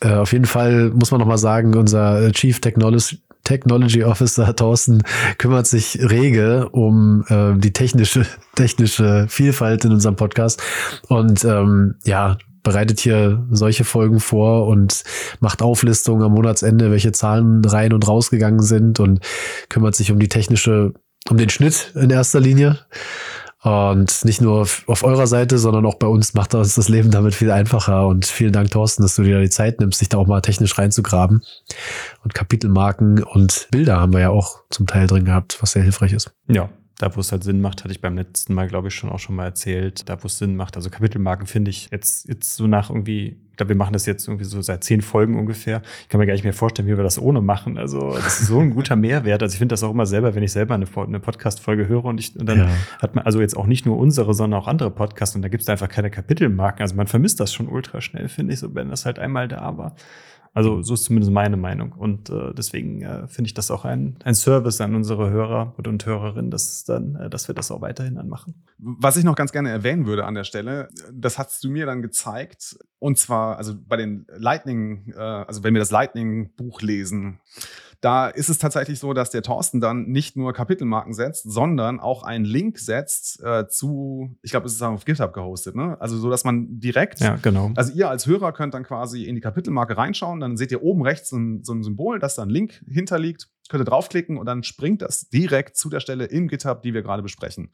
Äh, auf jeden Fall muss man nochmal sagen, unser Chief Technology, Technology Officer Thorsten kümmert sich rege um äh, die technische, technische Vielfalt in unserem Podcast. Und ähm, ja, bereitet hier solche Folgen vor und macht Auflistungen am Monatsende, welche Zahlen rein und rausgegangen sind und kümmert sich um die technische, um den Schnitt in erster Linie. Und nicht nur auf eurer Seite, sondern auch bei uns macht uns das Leben damit viel einfacher. Und vielen Dank, Thorsten, dass du dir die Zeit nimmst, sich da auch mal technisch reinzugraben. Und Kapitelmarken und Bilder haben wir ja auch zum Teil drin gehabt, was sehr hilfreich ist. Ja, da, wo es halt Sinn macht, hatte ich beim letzten Mal, glaube ich, schon auch schon mal erzählt. Da, wo es Sinn macht. Also Kapitelmarken finde ich jetzt, jetzt so nach irgendwie, ich glaube, wir machen das jetzt irgendwie so seit zehn Folgen ungefähr. Ich kann mir gar nicht mehr vorstellen, wie wir das ohne machen. Also, das ist so ein guter Mehrwert. Also, ich finde das auch immer selber, wenn ich selber eine, eine Podcast-Folge höre und ich, und dann ja. hat man also jetzt auch nicht nur unsere, sondern auch andere Podcasts und da gibt es einfach keine Kapitelmarken. Also, man vermisst das schon ultra schnell, finde ich, so, wenn das halt einmal da war. Also so ist zumindest meine Meinung. Und äh, deswegen äh, finde ich das auch ein, ein Service an unsere Hörer und Hörerinnen, dass, dann, äh, dass wir das auch weiterhin anmachen. Was ich noch ganz gerne erwähnen würde an der Stelle, das hast du mir dann gezeigt. Und zwar, also bei den Lightning, äh, also wenn wir das Lightning-Buch lesen, da ist es tatsächlich so, dass der Thorsten dann nicht nur Kapitelmarken setzt, sondern auch einen Link setzt äh, zu, ich glaube, es ist auf GitHub gehostet, ne? Also so, dass man direkt, ja, genau. also ihr als Hörer könnt dann quasi in die Kapitelmarke reinschauen, dann seht ihr oben rechts ein, so ein Symbol, das da ein Link hinterliegt, könnt ihr draufklicken und dann springt das direkt zu der Stelle im GitHub, die wir gerade besprechen.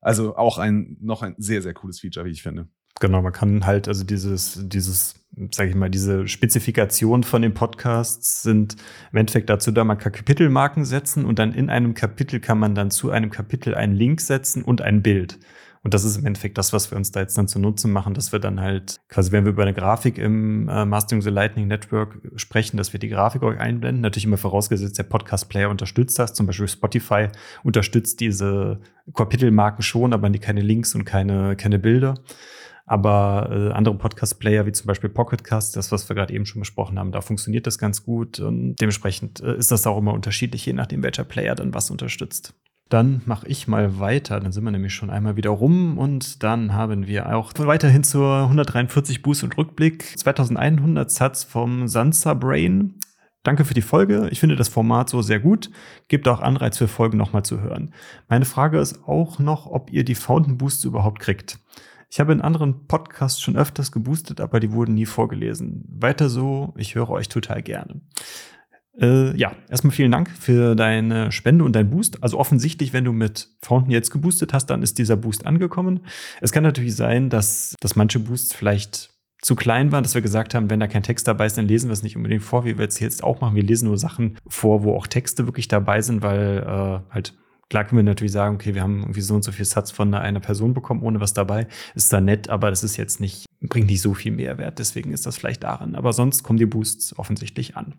Also auch ein noch ein sehr, sehr cooles Feature, wie ich finde. Genau, man kann halt, also dieses, dieses, sage ich mal, diese Spezifikation von den Podcasts sind im Endeffekt dazu da, man kann Kapitelmarken setzen und dann in einem Kapitel kann man dann zu einem Kapitel einen Link setzen und ein Bild. Und das ist im Endeffekt das, was wir uns da jetzt dann zu Nutzen machen, dass wir dann halt, quasi wenn wir über eine Grafik im äh, Mastering the Lightning Network sprechen, dass wir die Grafik euch einblenden. Natürlich immer vorausgesetzt, der Podcast-Player unterstützt das. Zum Beispiel Spotify unterstützt diese Kapitelmarken schon, aber keine Links und keine, keine Bilder. Aber äh, andere Podcast-Player, wie zum Beispiel Pocketcast, das, was wir gerade eben schon besprochen haben, da funktioniert das ganz gut. Und dementsprechend äh, ist das auch immer unterschiedlich, je nachdem, welcher Player dann was unterstützt. Dann mache ich mal weiter. Dann sind wir nämlich schon einmal wieder rum und dann haben wir auch weiterhin zur 143 Boost und Rückblick 2100 Satz vom Sansa Brain. Danke für die Folge. Ich finde das Format so sehr gut. Gibt auch Anreiz für Folgen nochmal zu hören. Meine Frage ist auch noch, ob ihr die Fountain Boosts überhaupt kriegt. Ich habe in anderen Podcasts schon öfters geboostet, aber die wurden nie vorgelesen. Weiter so, ich höre euch total gerne. Äh, ja, erstmal vielen Dank für deine Spende und dein Boost. Also offensichtlich, wenn du mit Fountain jetzt geboostet hast, dann ist dieser Boost angekommen. Es kann natürlich sein, dass, dass manche Boosts vielleicht zu klein waren, dass wir gesagt haben, wenn da kein Text dabei ist, dann lesen wir es nicht unbedingt vor, wie wir es jetzt auch machen. Wir lesen nur Sachen vor, wo auch Texte wirklich dabei sind, weil äh, halt Klar können wir natürlich sagen, okay, wir haben irgendwie so und so viel Satz von einer Person bekommen, ohne was dabei. Ist da nett, aber das ist jetzt nicht, bringt nicht so viel Mehrwert. Deswegen ist das vielleicht daran. Aber sonst kommen die Boosts offensichtlich an.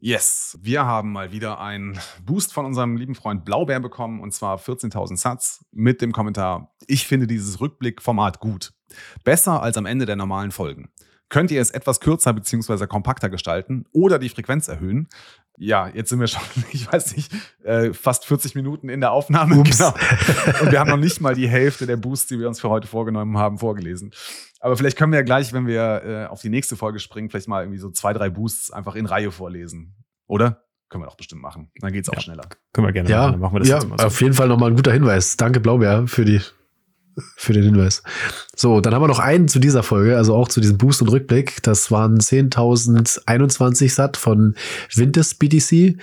Yes, wir haben mal wieder einen Boost von unserem lieben Freund Blaubeer bekommen und zwar 14.000 Satz mit dem Kommentar: Ich finde dieses Rückblickformat gut. Besser als am Ende der normalen Folgen. Könnt ihr es etwas kürzer bzw. kompakter gestalten oder die Frequenz erhöhen? ja, jetzt sind wir schon, ich weiß nicht, äh, fast 40 Minuten in der Aufnahme. Ups. Genau. Und wir haben noch nicht mal die Hälfte der Boosts, die wir uns für heute vorgenommen haben, vorgelesen. Aber vielleicht können wir ja gleich, wenn wir äh, auf die nächste Folge springen, vielleicht mal irgendwie so zwei, drei Boosts einfach in Reihe vorlesen. Oder? Können wir doch bestimmt machen. Dann geht's auch ja, schneller. Können wir gerne ja, machen. Dann machen wir das ja, jetzt mal so. Auf jeden Fall nochmal ein guter Hinweis. Danke, Blaubeer, für die für den Hinweis. So, dann haben wir noch einen zu dieser Folge, also auch zu diesem Boost und Rückblick. Das waren 10.021 Satt von Winters BTC.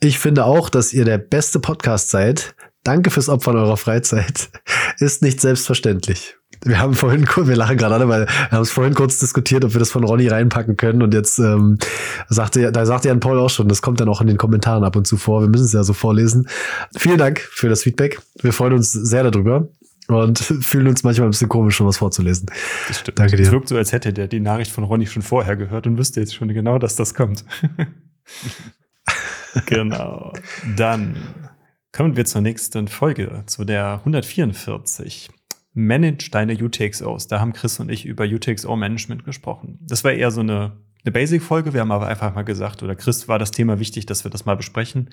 Ich finde auch, dass ihr der beste Podcast seid. Danke fürs Opfern eurer Freizeit. Ist nicht selbstverständlich. Wir haben vorhin, wir lachen gerade alle, weil wir haben es vorhin kurz diskutiert, ob wir das von Ronny reinpacken können. Und jetzt ähm, sagte, da sagte Jan Paul auch schon, das kommt dann auch in den Kommentaren ab und zu vor. Wir müssen es ja so vorlesen. Vielen Dank für das Feedback. Wir freuen uns sehr darüber und fühlen uns manchmal ein bisschen komisch, schon was vorzulesen. Das stimmt. Danke dir. Es wirkt so, als hätte der die Nachricht von Ronny schon vorher gehört und wüsste jetzt schon genau, dass das kommt. genau. Dann kommen wir zur nächsten Folge, zu der 144. manage deine UTXOs. Da haben Chris und ich über UTXO-Management gesprochen. Das war eher so eine, eine Basic-Folge. Wir haben aber einfach mal gesagt, oder Chris war das Thema wichtig, dass wir das mal besprechen.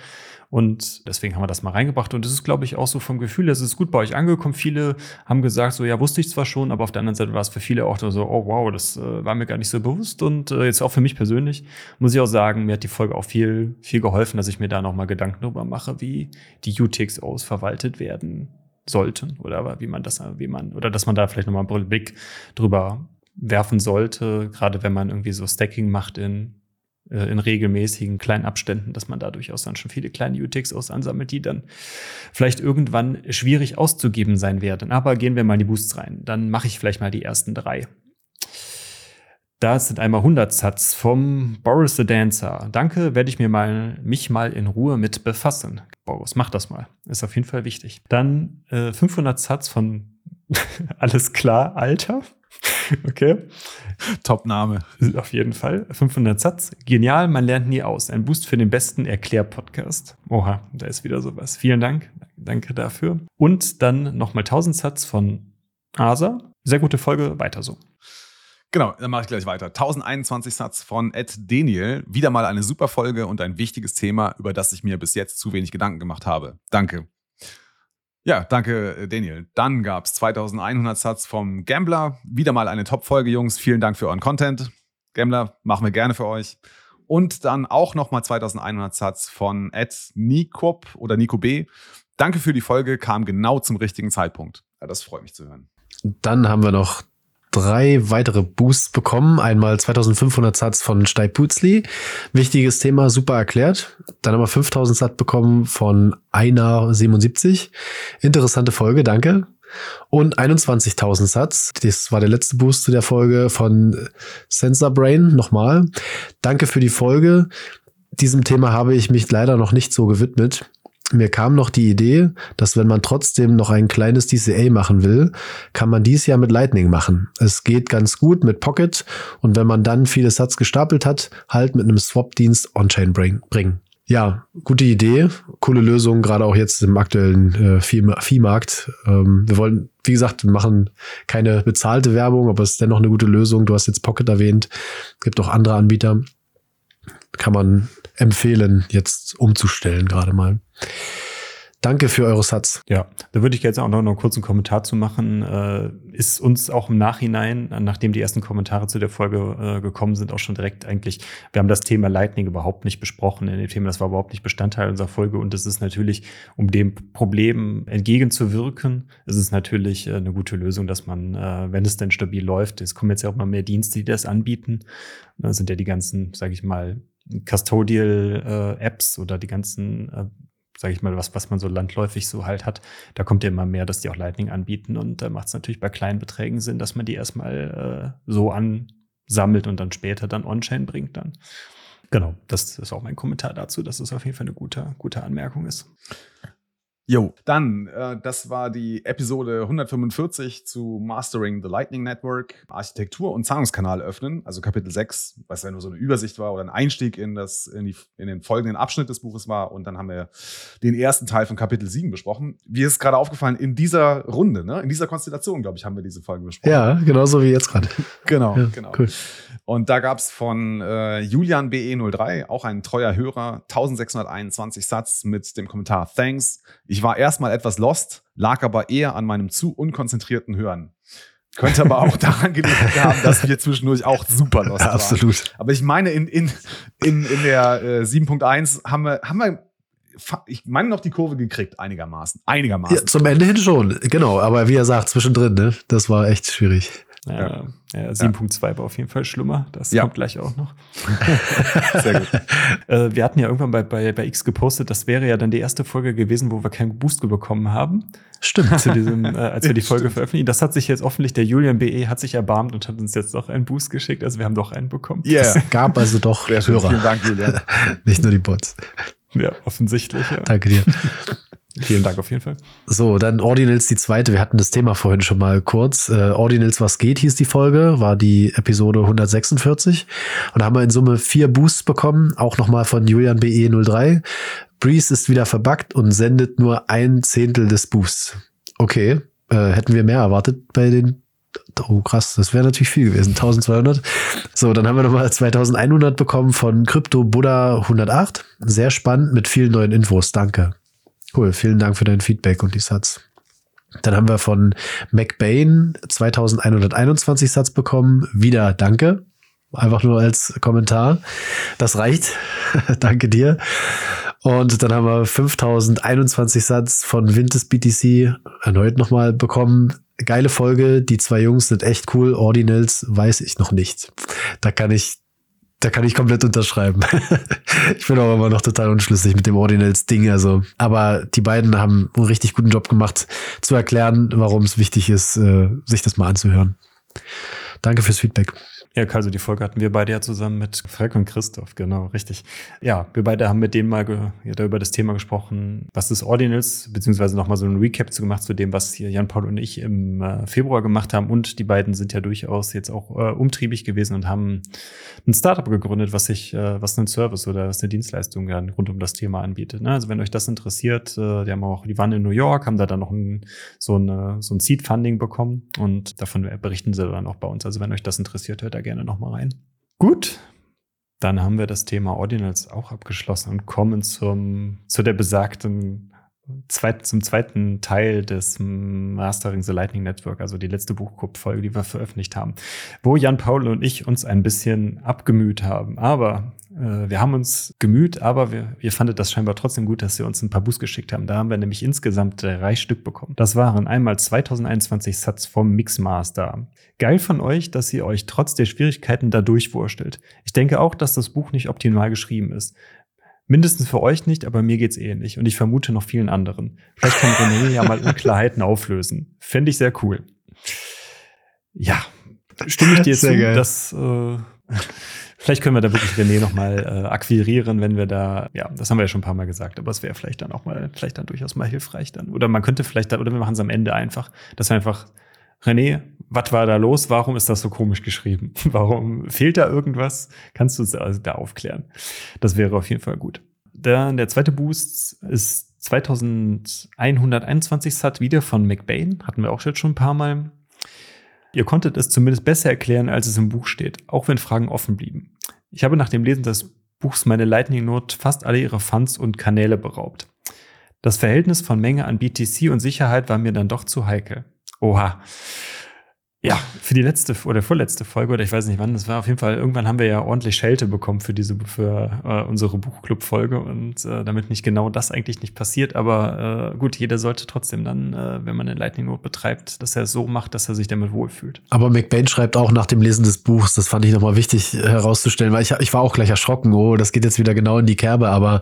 Und deswegen haben wir das mal reingebracht. Und es ist, glaube ich, auch so vom Gefühl, es ist gut bei euch angekommen. Viele haben gesagt, so ja, wusste ich zwar schon, aber auf der anderen Seite war es für viele auch so, oh wow, das äh, war mir gar nicht so bewusst. Und äh, jetzt auch für mich persönlich muss ich auch sagen, mir hat die Folge auch viel, viel geholfen, dass ich mir da nochmal Gedanken darüber mache, wie die UTXOs verwaltet werden sollten oder wie man das, wie man, oder dass man da vielleicht nochmal einen Blick drüber werfen sollte, gerade wenn man irgendwie so Stacking macht in, äh, in regelmäßigen kleinen Abständen, dass man da durchaus dann schon viele kleine UTXOs ansammelt, die dann vielleicht irgendwann schwierig auszugeben sein werden. Aber gehen wir mal in die Boosts rein. Dann mache ich vielleicht mal die ersten drei. Das sind einmal 100 Satz vom Boris the Dancer. Danke, werde ich mir mal, mich mal in Ruhe mit befassen. Boris, mach das mal. Ist auf jeden Fall wichtig. Dann äh, 500 Satz von Alles klar, Alter. Okay. Top-Name. Auf jeden Fall. 500 Satz. Genial, man lernt nie aus. Ein Boost für den besten Erklär-Podcast. Oha, da ist wieder sowas. Vielen Dank. Danke dafür. Und dann nochmal 1000 Satz von Asa. Sehr gute Folge, weiter so. Genau, dann mache ich gleich weiter. 1021 Satz von Ed Daniel. Wieder mal eine super Folge und ein wichtiges Thema, über das ich mir bis jetzt zu wenig Gedanken gemacht habe. Danke. Ja, danke, äh, Daniel. Dann gab es 2100 Satz vom Gambler. Wieder mal eine Top-Folge, Jungs. Vielen Dank für euren Content. Gambler, machen wir gerne für euch. Und dann auch nochmal 2100 Satz von Ed Nikop oder Nico B. Danke für die Folge, kam genau zum richtigen Zeitpunkt. Ja, das freut mich zu hören. Dann haben wir noch drei weitere Boosts bekommen. Einmal 2500 Satz von Stei Putzli. Wichtiges Thema, super erklärt. Dann haben wir 5000 Satz bekommen von Einar 77. Interessante Folge, danke. Und 21.000 Satz. Das war der letzte Boost zu der Folge von Sensor Brain. Nochmal. Danke für die Folge. Diesem Thema habe ich mich leider noch nicht so gewidmet mir kam noch die Idee, dass wenn man trotzdem noch ein kleines DCA machen will, kann man dies ja mit Lightning machen. Es geht ganz gut mit Pocket und wenn man dann viele Sats gestapelt hat, halt mit einem Swap-Dienst On-Chain bringen. Ja, gute Idee, coole Lösung, gerade auch jetzt im aktuellen äh, Viehmarkt. Ähm, wir wollen, wie gesagt, machen keine bezahlte Werbung, aber es ist dennoch eine gute Lösung. Du hast jetzt Pocket erwähnt, gibt auch andere Anbieter. Kann man empfehlen, jetzt umzustellen, gerade mal. Danke für eure Satz. Ja, da würde ich jetzt auch noch einen kurzen Kommentar zu machen. Äh, ist uns auch im Nachhinein, nachdem die ersten Kommentare zu der Folge äh, gekommen sind, auch schon direkt eigentlich, wir haben das Thema Lightning überhaupt nicht besprochen in dem Thema, das war überhaupt nicht Bestandteil unserer Folge und es ist natürlich, um dem Problem entgegenzuwirken, ist es natürlich äh, eine gute Lösung, dass man, äh, wenn es denn stabil läuft, es kommen jetzt ja auch mal mehr Dienste, die das anbieten, da sind ja die ganzen, sage ich mal, Custodial-Apps äh, oder die ganzen, äh, sage ich mal, was, was man so landläufig so halt hat, da kommt ja immer mehr, dass die auch Lightning anbieten und da macht es natürlich bei kleinen Beträgen Sinn, dass man die erstmal äh, so ansammelt und dann später dann On-Chain bringt dann. Genau, das ist auch mein Kommentar dazu, dass es auf jeden Fall eine gute, gute Anmerkung ist. Jo, dann, äh, das war die Episode 145 zu Mastering the Lightning Network, Architektur und Zahlungskanal öffnen, also Kapitel 6, was ja nur so eine Übersicht war oder ein Einstieg in, das, in, die, in den folgenden Abschnitt des Buches war. Und dann haben wir den ersten Teil von Kapitel 7 besprochen. Wie ist gerade aufgefallen, in dieser Runde, ne? in dieser Konstellation, glaube ich, haben wir diese Folge besprochen. Ja, genauso wie jetzt gerade. Genau, ja, genau. Cool. Und da gab es von äh, Julian BE03, auch ein treuer Hörer, 1621 Satz mit dem Kommentar Thanks. Ich war erstmal etwas lost, lag aber eher an meinem zu unkonzentrierten Hören. Könnte aber auch daran gelegen haben, dass wir zwischendurch auch super lost waren. Absolut. Aber ich meine, in, in, in, in der äh, 7.1 haben wir, haben wir ich meine noch die Kurve gekriegt, einigermaßen. Einigermaßen. Ja, zum Ende hin schon, genau. Aber wie er sagt, zwischendrin, ne? Das war echt schwierig. Ja, ja 7.2 war auf jeden Fall schlimmer. Das ja. kommt gleich auch noch. Sehr gut. äh, wir hatten ja irgendwann bei, bei, bei X gepostet, das wäre ja dann die erste Folge gewesen, wo wir keinen Boost bekommen haben. Stimmt. Zu diesem, äh, als wir die Folge Stimmt. veröffentlichen. Das hat sich jetzt hoffentlich, der Julian BE hat sich erbarmt und hat uns jetzt doch einen Boost geschickt. Also wir haben doch einen bekommen. Ja. Yeah. gab also doch Hörer. Vielen Dank, Julian. Nicht nur die Bots. Ja, offensichtlich. Ja. Danke dir. Vielen Dank auf jeden Fall. So, dann Ordinals die zweite. Wir hatten das Thema vorhin schon mal kurz. Äh, Ordinals, was geht, hieß die Folge, war die Episode 146. Und da haben wir in Summe vier Boosts bekommen, auch nochmal von Julian BE03. Breeze ist wieder verbuggt und sendet nur ein Zehntel des Boosts. Okay, äh, hätten wir mehr erwartet bei den Oh, krass, das wäre natürlich viel gewesen. 1200. So, dann haben wir nochmal 2100 bekommen von Crypto Buddha 108. Sehr spannend mit vielen neuen Infos. Danke. Cool, vielen Dank für dein Feedback und die Satz. Dann haben wir von McBain 2121 Satz bekommen. Wieder Danke. Einfach nur als Kommentar. Das reicht. Danke dir. Und dann haben wir 5021 Satz von Vintes BTC erneut nochmal bekommen. Geile Folge. Die zwei Jungs sind echt cool. Ordinals weiß ich noch nicht. Da kann ich, da kann ich komplett unterschreiben. ich bin auch immer noch total unschlüssig mit dem Ordinals Ding. Also, aber die beiden haben einen richtig guten Job gemacht, zu erklären, warum es wichtig ist, äh, sich das mal anzuhören. Danke fürs Feedback. Ja, also die Folge hatten wir beide ja zusammen mit Frank und Christoph, genau, richtig. Ja, wir beide haben mit denen mal ja, da über das Thema gesprochen, was ist Ordinals, beziehungsweise nochmal so ein Recap zu gemacht zu dem, was hier Jan Paul und ich im äh, Februar gemacht haben. Und die beiden sind ja durchaus jetzt auch äh, umtriebig gewesen und haben ein Startup gegründet, was sich, äh, was einen Service oder was eine Dienstleistung ja, rund um das Thema anbietet. Ne? Also wenn euch das interessiert, äh, die haben auch, die waren in New York, haben da dann noch ein, so, eine, so ein Seed-Funding bekommen und davon berichten sie dann auch bei uns. Also wenn euch das interessiert, hört da gerne nochmal rein. Gut, dann haben wir das Thema Ordinals auch abgeschlossen und kommen zum, zu der besagten zweit, zum zweiten Teil des Mastering the Lightning Network, also die letzte Buchclub-Folge, die wir veröffentlicht haben, wo Jan Paul und ich uns ein bisschen abgemüht haben. Aber äh, wir haben uns gemüht, aber wir, wir fanden das scheinbar trotzdem gut, dass sie uns ein paar Boosts geschickt haben. Da haben wir nämlich insgesamt drei Stück bekommen. Das waren einmal 2021 Satz vom Mixmaster. Geil von euch, dass ihr euch trotz der Schwierigkeiten da durchwurstelt. Ich denke auch, dass das Buch nicht optimal geschrieben ist. Mindestens für euch nicht, aber mir geht's ähnlich und ich vermute noch vielen anderen. Vielleicht kann René ja mal Unklarheiten auflösen. Fände ich sehr cool. Ja, stimme ich dir zu, geil. dass äh, vielleicht können wir da wirklich René noch mal äh, akquirieren, wenn wir da, ja, das haben wir ja schon ein paar Mal gesagt, aber es wäre vielleicht dann auch mal, vielleicht dann durchaus mal hilfreich dann. Oder man könnte vielleicht, da, oder wir machen es am Ende einfach, dass wir einfach René, was war da los? Warum ist das so komisch geschrieben? Warum fehlt da irgendwas? Kannst du es also da aufklären? Das wäre auf jeden Fall gut. Dann der zweite Boost ist 2121 Sat wieder von McBain. Hatten wir auch schon ein paar Mal. Ihr konntet es zumindest besser erklären, als es im Buch steht, auch wenn Fragen offen blieben. Ich habe nach dem Lesen des Buchs meine Lightning Note fast alle ihre Funds und Kanäle beraubt. Das Verhältnis von Menge an BTC und Sicherheit war mir dann doch zu heikel. Oha. Ja, für die letzte oder vorletzte Folge oder ich weiß nicht wann, das war. Auf jeden Fall, irgendwann haben wir ja ordentlich Schelte bekommen für diese, für äh, unsere Buchclub-Folge. Und äh, damit nicht genau das eigentlich nicht passiert, aber äh, gut, jeder sollte trotzdem dann, äh, wenn man eine Lightning Note betreibt, dass er es so macht, dass er sich damit wohlfühlt. Aber McBain schreibt auch nach dem Lesen des Buchs, das fand ich nochmal wichtig herauszustellen, weil ich, ich war auch gleich erschrocken, oh, das geht jetzt wieder genau in die Kerbe, aber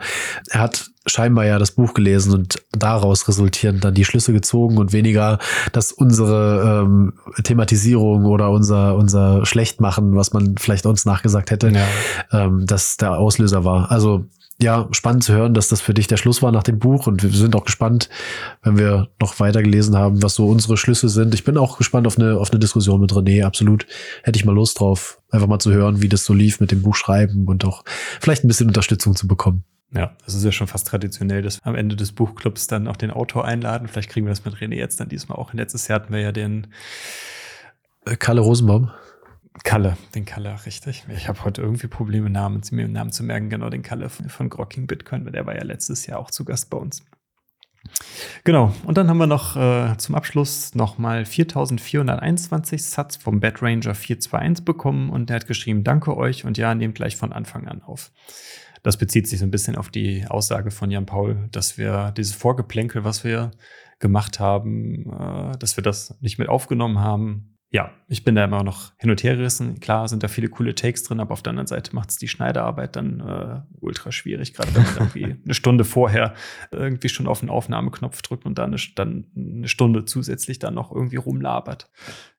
er hat scheinbar ja das Buch gelesen und daraus resultierend dann die Schlüsse gezogen und weniger, dass unsere ähm, Thematisierung oder unser, unser Schlechtmachen, was man vielleicht uns nachgesagt hätte, ja. ähm, dass der Auslöser war. Also ja, spannend zu hören, dass das für dich der Schluss war nach dem Buch und wir sind auch gespannt, wenn wir noch weiter gelesen haben, was so unsere Schlüsse sind. Ich bin auch gespannt auf eine, auf eine Diskussion mit René, absolut. Hätte ich mal Lust drauf, einfach mal zu hören, wie das so lief mit dem Buchschreiben und auch vielleicht ein bisschen Unterstützung zu bekommen. Ja, das ist ja schon fast traditionell, dass wir am Ende des Buchclubs dann auch den Autor einladen. Vielleicht kriegen wir das mit René jetzt dann diesmal auch. Letztes Jahr hatten wir ja den äh, Kalle Rosenbaum. Kalle, den Kalle, richtig. Ich habe heute irgendwie Probleme, Namen, mir den Namen zu merken. Genau, den Kalle von, von Grocking Bitcoin, weil der war ja letztes Jahr auch zu Gast bei uns. Genau, und dann haben wir noch äh, zum Abschluss nochmal 4421 Satz vom Bad Ranger 421 bekommen und der hat geschrieben, danke euch und ja, nehmt gleich von Anfang an auf. Das bezieht sich so ein bisschen auf die Aussage von Jan Paul, dass wir dieses Vorgeplänkel, was wir gemacht haben, äh, dass wir das nicht mit aufgenommen haben. Ja, ich bin da immer noch hin und her gerissen. Klar sind da viele coole Takes drin, aber auf der anderen Seite macht es die Schneiderarbeit dann äh, ultra schwierig, gerade wenn man irgendwie eine Stunde vorher irgendwie schon auf den Aufnahmeknopf drückt und dann eine, dann eine Stunde zusätzlich dann noch irgendwie rumlabert.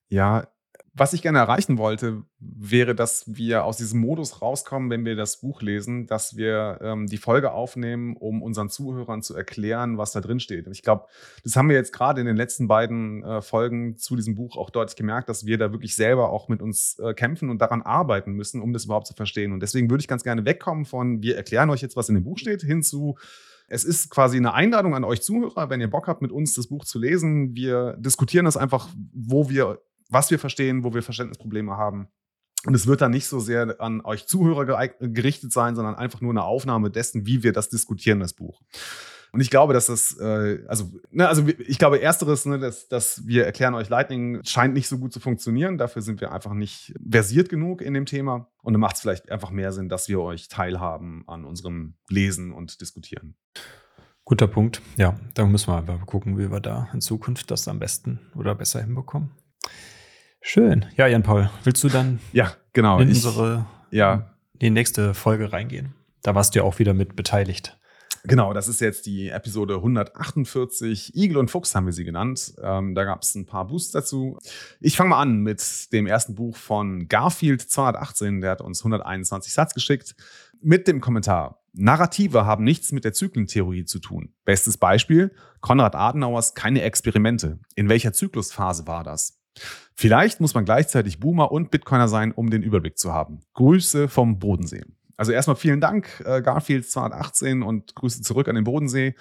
Ja, was ich gerne erreichen wollte, wäre, dass wir aus diesem Modus rauskommen, wenn wir das Buch lesen, dass wir ähm, die Folge aufnehmen, um unseren Zuhörern zu erklären, was da drin steht. Und ich glaube, das haben wir jetzt gerade in den letzten beiden äh, Folgen zu diesem Buch auch deutlich gemerkt, dass wir da wirklich selber auch mit uns äh, kämpfen und daran arbeiten müssen, um das überhaupt zu verstehen. Und deswegen würde ich ganz gerne wegkommen von, wir erklären euch jetzt, was in dem Buch steht, hin zu, Es ist quasi eine Einladung an euch Zuhörer, wenn ihr Bock habt, mit uns das Buch zu lesen. Wir diskutieren das einfach, wo wir, was wir verstehen, wo wir Verständnisprobleme haben. Und es wird dann nicht so sehr an euch Zuhörer gerichtet sein, sondern einfach nur eine Aufnahme dessen, wie wir das diskutieren, das Buch. Und ich glaube, dass das, äh, also, ne, also ich glaube, ersteres, ne, dass, dass wir erklären euch Lightning, scheint nicht so gut zu funktionieren. Dafür sind wir einfach nicht versiert genug in dem Thema. Und dann macht es vielleicht einfach mehr Sinn, dass wir euch teilhaben an unserem Lesen und Diskutieren. Guter Punkt. Ja, dann müssen wir einfach gucken, wie wir da in Zukunft das am besten oder besser hinbekommen. Schön. Ja, Jan-Paul, willst du dann ja, genau. in unsere ja. die nächste Folge reingehen? Da warst du ja auch wieder mit beteiligt. Genau, das ist jetzt die Episode 148. Igel und Fuchs haben wir sie genannt. Ähm, da gab es ein paar Boosts dazu. Ich fange mal an mit dem ersten Buch von Garfield 218. Der hat uns 121 Satz geschickt mit dem Kommentar. Narrative haben nichts mit der Zyklentheorie zu tun. Bestes Beispiel, Konrad Adenauers Keine Experimente. In welcher Zyklusphase war das? Vielleicht muss man gleichzeitig Boomer und Bitcoiner sein, um den Überblick zu haben. Grüße vom Bodensee. Also erstmal vielen Dank, äh, Garfield 218 und Grüße zurück an den Bodensee.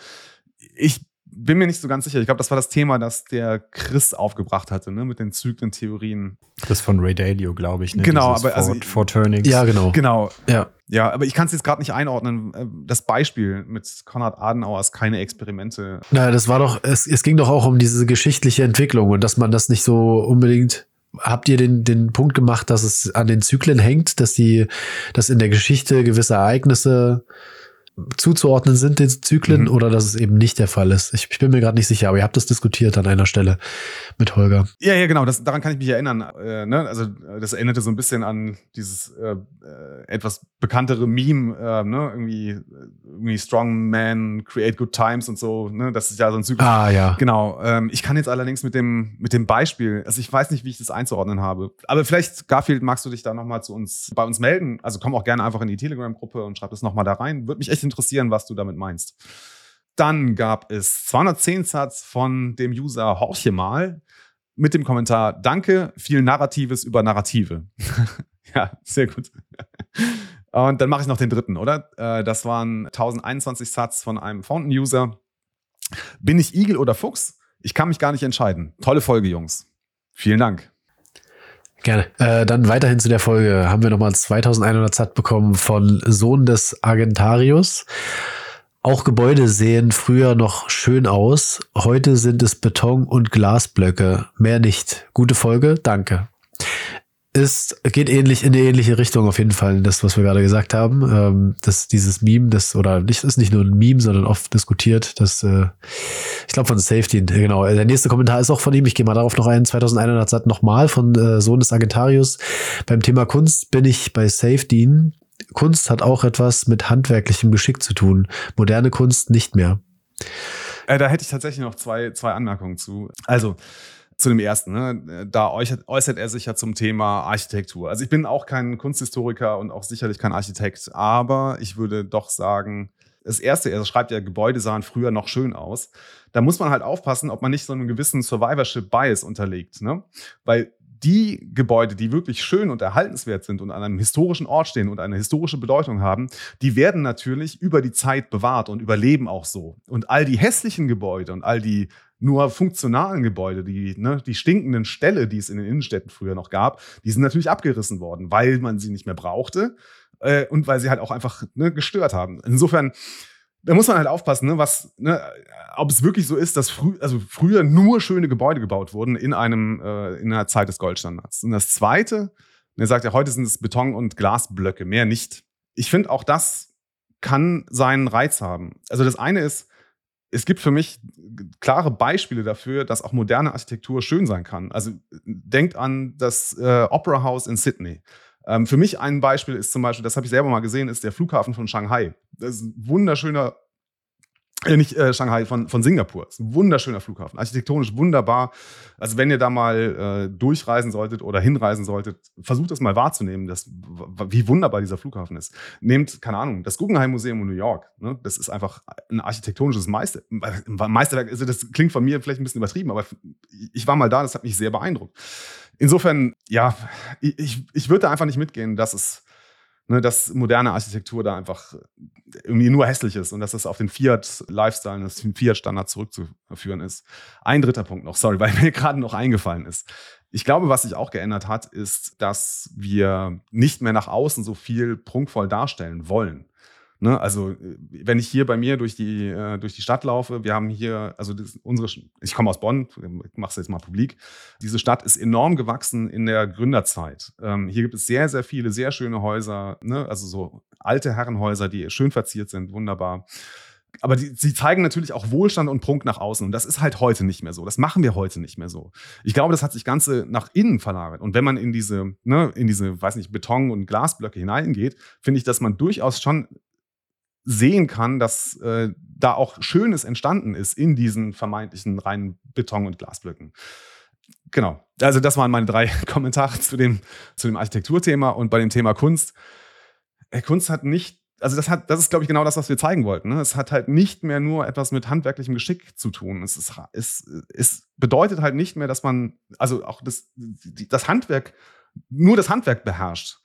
Ich bin mir nicht so ganz sicher. Ich glaube, das war das Thema, das der Chris aufgebracht hatte, ne, mit den Zyklentheorien. Das von Ray Dalio, glaube ich. Ne? Genau, Dieses aber also for Turnings. Ja, genau. Genau. Ja. Ja, aber ich kann es jetzt gerade nicht einordnen. Äh, das Beispiel mit Konrad Adenauer ist keine Experimente. Na, das war doch, es, es ging doch auch um diese geschichtliche Entwicklung und dass man das nicht so unbedingt Habt ihr den, den Punkt gemacht, dass es an den Zyklen hängt, dass die, dass in der Geschichte gewisse Ereignisse zuzuordnen sind, den Zyklen, mhm. oder dass es eben nicht der Fall ist. Ich, ich bin mir gerade nicht sicher, aber ihr habt das diskutiert an einer Stelle mit Holger. Ja, ja, genau, das, daran kann ich mich erinnern. Äh, ne? Also das erinnerte so ein bisschen an dieses äh, äh etwas bekanntere Meme, äh, ne? irgendwie, irgendwie Strong Man, Create Good Times und so. Ne? Das ist ja so ein Zyklus. Ah, ja. Genau. Ähm, ich kann jetzt allerdings mit dem, mit dem Beispiel, also ich weiß nicht, wie ich das einzuordnen habe. Aber vielleicht, Garfield, magst du dich da nochmal zu uns, bei uns melden? Also komm auch gerne einfach in die Telegram-Gruppe und schreib das nochmal da rein. Würde mich echt interessieren, was du damit meinst. Dann gab es 210 Satz von dem User Horche mal mit dem Kommentar Danke, viel Narratives über Narrative. ja, sehr gut. Und dann mache ich noch den dritten, oder? Äh, das waren 1021 Satz von einem Fountain-User. Bin ich Igel oder Fuchs? Ich kann mich gar nicht entscheiden. Tolle Folge, Jungs. Vielen Dank. Gerne. Äh, dann weiterhin zu der Folge haben wir nochmal 2100 Sat bekommen von Sohn des Argentarius. Auch Gebäude sehen früher noch schön aus. Heute sind es Beton- und Glasblöcke. Mehr nicht. Gute Folge. Danke ist, geht ähnlich in eine ähnliche Richtung auf jeden Fall, das, was wir gerade gesagt haben. Ähm, dass dieses Meme, das, oder nicht, ist nicht nur ein Meme, sondern oft diskutiert, das, äh, ich glaube von Safety, genau. Der nächste Kommentar ist auch von ihm, ich gehe mal darauf noch ein, 2100 Sat nochmal von äh, Sohn des Agentarius. Beim Thema Kunst bin ich bei Safety. Kunst hat auch etwas mit handwerklichem Geschick zu tun. Moderne Kunst nicht mehr. Äh, da hätte ich tatsächlich noch zwei, zwei Anmerkungen zu. Also, zu dem ersten, ne? da äußert, er sich ja zum Thema Architektur. Also ich bin auch kein Kunsthistoriker und auch sicherlich kein Architekt, aber ich würde doch sagen, das erste, er schreibt ja, Gebäude sahen früher noch schön aus. Da muss man halt aufpassen, ob man nicht so einen gewissen Survivorship Bias unterlegt, ne? Weil die Gebäude, die wirklich schön und erhaltenswert sind und an einem historischen Ort stehen und eine historische Bedeutung haben, die werden natürlich über die Zeit bewahrt und überleben auch so. Und all die hässlichen Gebäude und all die nur funktionalen Gebäude, die, ne, die stinkenden Ställe, die es in den Innenstädten früher noch gab, die sind natürlich abgerissen worden, weil man sie nicht mehr brauchte äh, und weil sie halt auch einfach ne, gestört haben. Insofern, da muss man halt aufpassen, ne, was, ne, ob es wirklich so ist, dass frü also früher nur schöne Gebäude gebaut wurden in einem äh, in einer Zeit des Goldstandards. Und das Zweite, er sagt ja, heute sind es Beton- und Glasblöcke, mehr nicht. Ich finde auch das kann seinen Reiz haben. Also das eine ist, es gibt für mich klare Beispiele dafür, dass auch moderne Architektur schön sein kann. Also denkt an das äh, Opera House in Sydney. Ähm, für mich ein Beispiel ist zum Beispiel, das habe ich selber mal gesehen, ist der Flughafen von Shanghai. Das ist ein wunderschöner äh, nicht äh, Shanghai, von, von Singapur. Ist ein wunderschöner Flughafen. Architektonisch wunderbar. Also, wenn ihr da mal äh, durchreisen solltet oder hinreisen solltet, versucht das mal wahrzunehmen, dass, wie wunderbar dieser Flughafen ist. Nehmt, keine Ahnung, das Guggenheim Museum in New York. Ne? Das ist einfach ein architektonisches Meister, Meisterwerk. Also, das klingt von mir vielleicht ein bisschen übertrieben, aber ich war mal da, das hat mich sehr beeindruckt. Insofern, ja, ich, ich würde da einfach nicht mitgehen, dass es ne, dass moderne Architektur da einfach irgendwie nur hässlich ist und dass das auf den Fiat-Lifestyle, das Fiat-Standard zurückzuführen ist. Ein dritter Punkt noch, sorry, weil mir gerade noch eingefallen ist. Ich glaube, was sich auch geändert hat, ist, dass wir nicht mehr nach außen so viel prunkvoll darstellen wollen. Ne, also wenn ich hier bei mir durch die, äh, durch die Stadt laufe, wir haben hier, also unsere, ich komme aus Bonn, mache es jetzt mal publik, diese Stadt ist enorm gewachsen in der Gründerzeit. Ähm, hier gibt es sehr, sehr viele, sehr schöne Häuser, ne, also so alte Herrenhäuser, die schön verziert sind, wunderbar. Aber die, sie zeigen natürlich auch Wohlstand und Prunk nach außen. Und das ist halt heute nicht mehr so. Das machen wir heute nicht mehr so. Ich glaube, das hat sich Ganze nach innen verlagert. Und wenn man in diese, ne, in diese, weiß nicht, Beton- und Glasblöcke hineingeht, finde ich, dass man durchaus schon sehen kann, dass äh, da auch Schönes entstanden ist in diesen vermeintlichen reinen Beton- und Glasblöcken. Genau. Also das waren meine drei Kommentare zu dem, zu dem Architekturthema und bei dem Thema Kunst. Äh, Kunst hat nicht, also das hat, das ist, glaube ich, genau das, was wir zeigen wollten. Ne? Es hat halt nicht mehr nur etwas mit handwerklichem Geschick zu tun. Es, ist, es, es bedeutet halt nicht mehr, dass man, also auch das, das Handwerk, nur das Handwerk beherrscht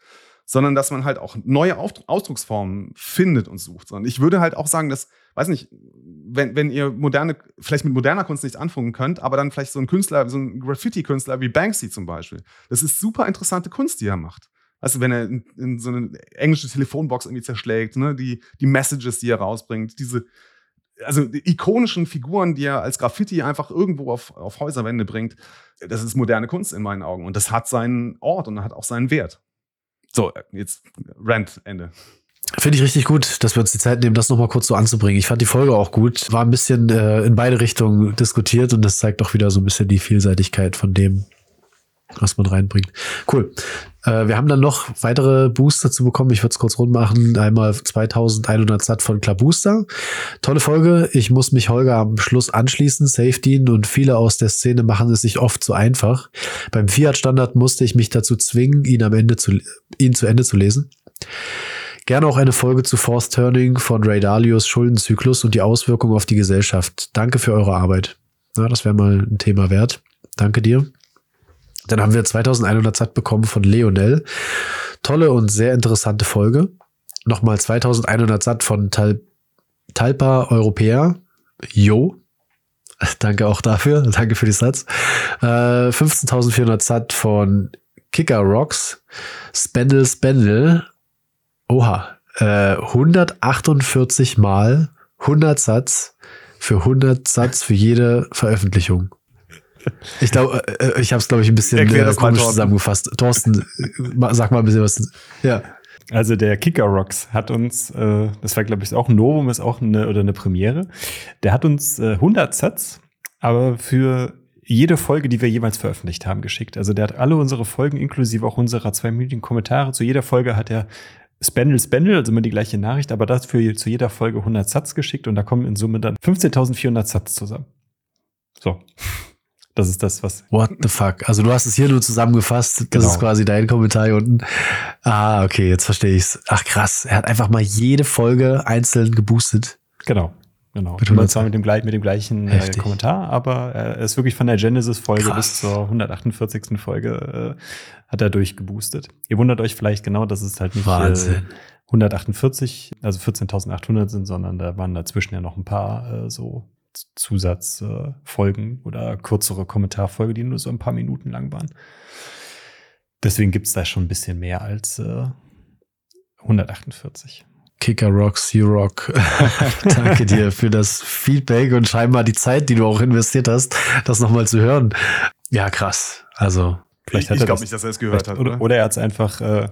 sondern dass man halt auch neue Ausdrucksformen findet und sucht. Und ich würde halt auch sagen, dass, weiß nicht, wenn, wenn ihr moderne, vielleicht mit moderner Kunst nichts anfangen könnt, aber dann vielleicht so ein Künstler, so ein Graffiti-Künstler wie Banksy zum Beispiel, das ist super interessante Kunst, die er macht. Also wenn er in, in so eine englische Telefonbox irgendwie zerschlägt, ne, die, die Messages, die er rausbringt, diese, also die ikonischen Figuren, die er als Graffiti einfach irgendwo auf, auf Häuserwände bringt, das ist moderne Kunst in meinen Augen. Und das hat seinen Ort und hat auch seinen Wert. So, jetzt Rant, Ende. Finde ich richtig gut, dass wir uns die Zeit nehmen, das nochmal kurz so anzubringen. Ich fand die Folge auch gut. War ein bisschen äh, in beide Richtungen diskutiert und das zeigt auch wieder so ein bisschen die Vielseitigkeit von dem, was man reinbringt. Cool. Äh, wir haben dann noch weitere Booster zu bekommen. Ich würde es kurz rund machen. Einmal 2100 Sat von Klabuster. Tolle Folge. Ich muss mich Holger am Schluss anschließen, safe dienen und viele aus der Szene machen es sich oft zu einfach. Beim Fiat-Standard musste ich mich dazu zwingen, ihn am Ende zu, ihn zu Ende zu lesen. Gerne auch eine Folge zu Force Turning von Ray Dalios Schuldenzyklus und die Auswirkungen auf die Gesellschaft. Danke für eure Arbeit. Ja, das wäre mal ein Thema wert. Danke dir. Dann haben wir 2100 Sat bekommen von Leonel. Tolle und sehr interessante Folge. Nochmal 2100 Sat von Tal Talpa Europäer. Jo. Danke auch dafür. Danke für die Sats. Äh, 15.400 Sat von Kicker Rocks. Spendel Spendel. Oha. Äh, 148 mal 100 Satz für 100 Satz für jede Veröffentlichung. Ich glaube, äh, äh, ich habe es, glaube ich, ein bisschen äh, komisch zusammengefasst. Thorsten, sag mal ein bisschen was. Ja. Also der Kicker Rocks hat uns, äh, das war, glaube ich, auch ein Novum, ist auch eine oder eine Premiere. Der hat uns äh, 100 Sets, aber für jede Folge, die wir jeweils veröffentlicht haben, geschickt. Also der hat alle unsere Folgen, inklusive auch unserer zweiminütigen Kommentare. Zu jeder Folge hat er Spendel, Spendel, also immer die gleiche Nachricht, aber dafür zu jeder Folge 100 Satz geschickt und da kommen in Summe dann 15.400 Satz zusammen. So. Das ist das, was. What the fuck? Also du hast es hier nur zusammengefasst. Das genau. ist quasi dein Kommentar hier unten. Ah, okay, jetzt verstehe ich's. Ach krass, er hat einfach mal jede Folge einzeln geboostet. Genau. Genau. Und zwar mit dem, mit dem gleichen äh, Kommentar, aber er ist wirklich von der Genesis-Folge bis zur 148. Folge äh, hat er durchgeboostet. Ihr wundert euch vielleicht genau, dass es halt nicht äh, 148, also 14.800 sind, sondern da waren dazwischen ja noch ein paar äh, so Zusatzfolgen oder kürzere Kommentarfolge, die nur so ein paar Minuten lang waren. Deswegen gibt es da schon ein bisschen mehr als äh, 148. Kicker Rock, C-Rock. Danke dir für das Feedback und scheinbar die Zeit, die du auch investiert hast, das nochmal zu hören. Ja, krass. Also, vielleicht hat ich, ich glaube nicht, dass er es gehört hat. Oder, oder er hat es einfach äh,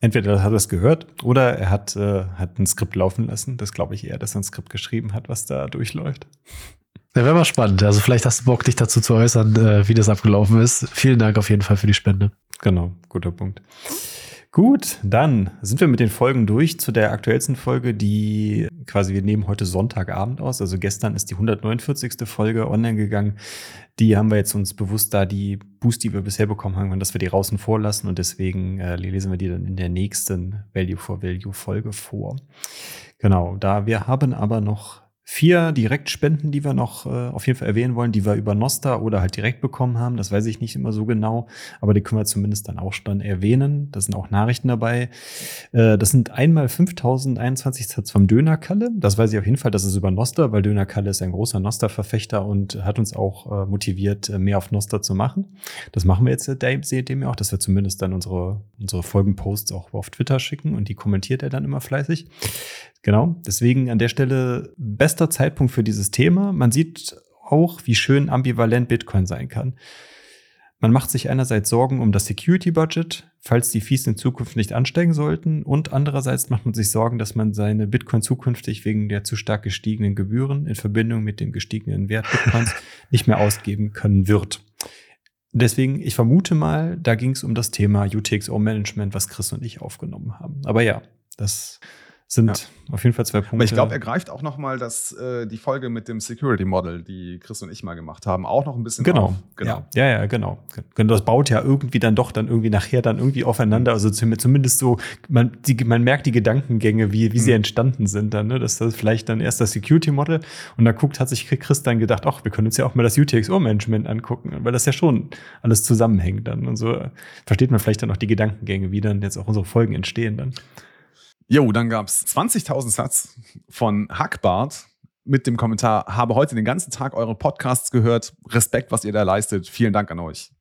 entweder hat er es gehört oder er hat, äh, hat ein Skript laufen lassen. Das glaube ich eher, dass er ein Skript geschrieben hat, was da durchläuft. Ja, wäre mal spannend. Also vielleicht hast du Bock, dich dazu zu äußern, äh, wie das abgelaufen ist. Vielen Dank auf jeden Fall für die Spende. Genau, guter Punkt. Gut, dann sind wir mit den Folgen durch zu der aktuellsten Folge, die quasi, wir nehmen heute Sonntagabend aus. Also gestern ist die 149. Folge online gegangen. Die haben wir jetzt uns bewusst da die Boost, die wir bisher bekommen haben, dass wir die draußen vorlassen und deswegen äh, lesen wir die dann in der nächsten Value for Value Folge vor. Genau, da wir haben aber noch vier Direktspenden, die wir noch äh, auf jeden Fall erwähnen wollen, die wir über Nosta oder halt direkt bekommen haben. Das weiß ich nicht immer so genau, aber die können wir zumindest dann auch schon erwähnen. Da sind auch Nachrichten dabei. Äh, das sind einmal 5021 Satz vom Dönerkalle. Das weiß ich auf jeden Fall, das ist über Nosta, weil Dönerkalle ist ein großer Nosta-Verfechter und hat uns auch äh, motiviert, äh, mehr auf Nosta zu machen. Das machen wir jetzt, äh, seht ihr mir auch, dass wir zumindest dann unsere, unsere Folgenposts auch auf Twitter schicken und die kommentiert er dann immer fleißig. Genau, deswegen an der Stelle bester Zeitpunkt für dieses Thema. Man sieht auch, wie schön ambivalent Bitcoin sein kann. Man macht sich einerseits Sorgen um das Security Budget, falls die Fees in Zukunft nicht ansteigen sollten, und andererseits macht man sich Sorgen, dass man seine Bitcoin zukünftig wegen der zu stark gestiegenen Gebühren in Verbindung mit dem gestiegenen Wert Bitcoins nicht mehr ausgeben können wird. Deswegen, ich vermute mal, da ging es um das Thema UTXO-Management, was Chris und ich aufgenommen haben. Aber ja, das sind ja. auf jeden Fall zwei Punkte. Aber ich glaube, er greift auch noch mal das, äh, die Folge mit dem Security Model, die Chris und ich mal gemacht haben, auch noch ein bisschen genau. auf. Genau. Ja, ja, genau. genau. Das baut ja irgendwie dann doch dann irgendwie nachher dann irgendwie aufeinander. Also zumindest so, man, die, man merkt die Gedankengänge, wie, wie mhm. sie entstanden sind dann. Ne? Das ist vielleicht dann erst das Security Model und da guckt, hat sich Chris dann gedacht, ach, wir können uns ja auch mal das UTXO-Management angucken, weil das ja schon alles zusammenhängt dann. Und so versteht man vielleicht dann auch die Gedankengänge, wie dann jetzt auch unsere Folgen entstehen dann. Jo, dann gab es 20.000 Satz von Hackbart mit dem Kommentar, habe heute den ganzen Tag eure Podcasts gehört. Respekt, was ihr da leistet. Vielen Dank an euch.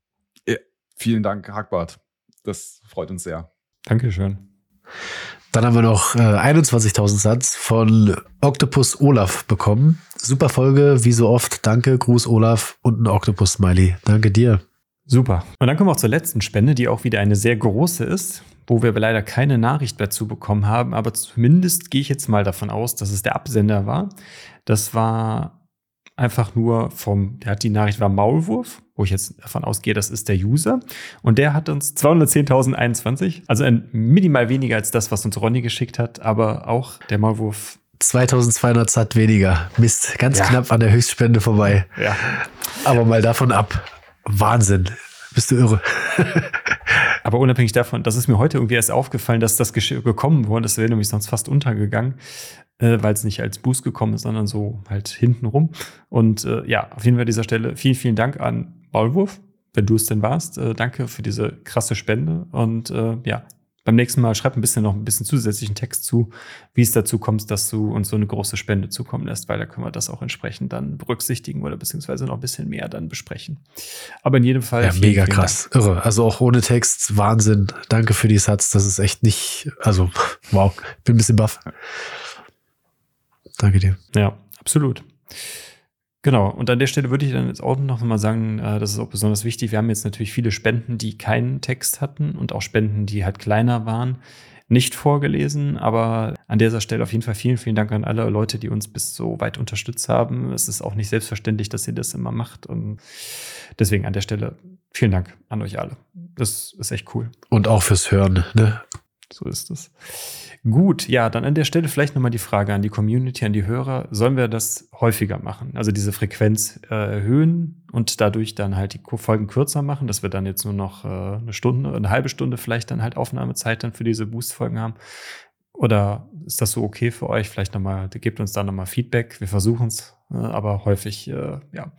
Ja, vielen Dank, Hackbart. Das freut uns sehr. Dankeschön. Dann haben wir noch äh, 21.000 Satz von Octopus Olaf bekommen. Super Folge, wie so oft. Danke, Gruß Olaf und ein Octopus-Smiley. Danke dir. Super. Und dann kommen wir auch zur letzten Spende, die auch wieder eine sehr große ist wo wir leider keine Nachricht dazu bekommen haben, aber zumindest gehe ich jetzt mal davon aus, dass es der Absender war. Das war einfach nur vom, der hat die Nachricht war Maulwurf, wo ich jetzt davon ausgehe, das ist der User. Und der hat uns 210.021, also ein minimal weniger als das, was uns Ronny geschickt hat, aber auch der Maulwurf 2200 Sat weniger. Mist, ganz ja. knapp an der Höchstspende vorbei. Ja. Aber mal davon ab. Wahnsinn. Bist du irre. Aber unabhängig davon, das ist mir heute irgendwie erst aufgefallen, dass das gekommen wurde. Das wäre nämlich sonst fast untergegangen, äh, weil es nicht als Boost gekommen ist, sondern so halt hintenrum. Und äh, ja, auf jeden Fall an dieser Stelle vielen, vielen Dank an Maulwurf, wenn du es denn warst. Äh, danke für diese krasse Spende. Und äh, ja, beim nächsten Mal schreib ein bisschen noch ein bisschen zusätzlichen Text zu, wie es dazu kommt, dass du uns so eine große Spende zukommen lässt, weil da können wir das auch entsprechend dann berücksichtigen oder beziehungsweise noch ein bisschen mehr dann besprechen. Aber in jedem Fall. Ja, vielen, mega vielen krass. Dank. Irre. Also auch ohne Text. Wahnsinn. Danke für die Satz. Das ist echt nicht, also wow. Bin ein bisschen baff. Danke dir. Ja, absolut. Genau, und an der Stelle würde ich dann jetzt auch noch mal sagen, äh, das ist auch besonders wichtig. Wir haben jetzt natürlich viele Spenden, die keinen Text hatten und auch Spenden, die halt kleiner waren, nicht vorgelesen. Aber an dieser Stelle auf jeden Fall vielen, vielen Dank an alle Leute, die uns bis so weit unterstützt haben. Es ist auch nicht selbstverständlich, dass ihr das immer macht. Und deswegen an der Stelle vielen Dank an euch alle. Das ist echt cool. Und auch fürs Hören, ne? So ist es. Gut, ja, dann an der Stelle vielleicht nochmal die Frage an die Community, an die Hörer. Sollen wir das häufiger machen? Also diese Frequenz äh, erhöhen und dadurch dann halt die Folgen kürzer machen, dass wir dann jetzt nur noch äh, eine Stunde, eine halbe Stunde vielleicht dann halt Aufnahmezeit dann für diese Boost-Folgen haben? Oder ist das so okay für euch? Vielleicht nochmal, gebt uns da nochmal Feedback. Wir versuchen es, äh, aber häufig, äh, ja,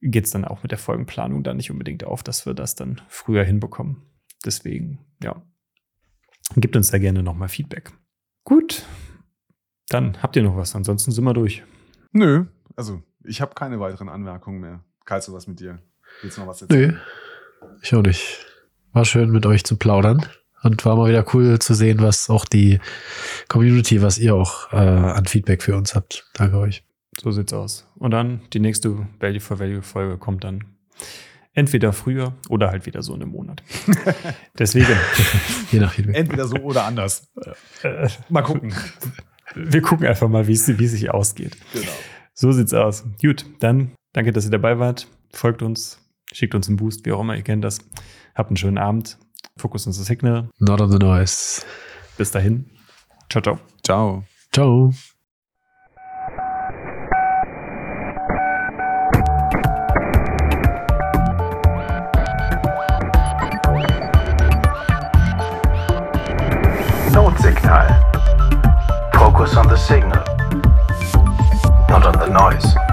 geht es dann auch mit der Folgenplanung dann nicht unbedingt auf, dass wir das dann früher hinbekommen. Deswegen, ja, Gebt uns da gerne nochmal Feedback. Gut, dann habt ihr noch was. Ansonsten sind wir durch. Nö, also ich habe keine weiteren Anmerkungen mehr. Kalst du was mit dir? Willst du noch was erzählen? Nö, ich auch nicht. War schön mit euch zu plaudern. Und war mal wieder cool zu sehen, was auch die Community, was ihr auch äh, an Feedback für uns habt. Danke euch. So sieht's aus. Und dann die nächste Value for Value Folge kommt dann Entweder früher oder halt wieder so in einem Monat. Deswegen. Je nach Feedback. Entweder so oder anders. Äh, mal gucken. Wir gucken einfach mal, wie es sich ausgeht. Genau. So sieht's aus. Gut, dann danke, dass ihr dabei wart. Folgt uns, schickt uns einen Boost, wie auch immer, ihr kennt das. Habt einen schönen Abend. Focus on the Signal. Not on the noise. Bis dahin. Ciao, ciao. Ciao. Ciao. Tonsignal. Focus on the signal, not on the noise.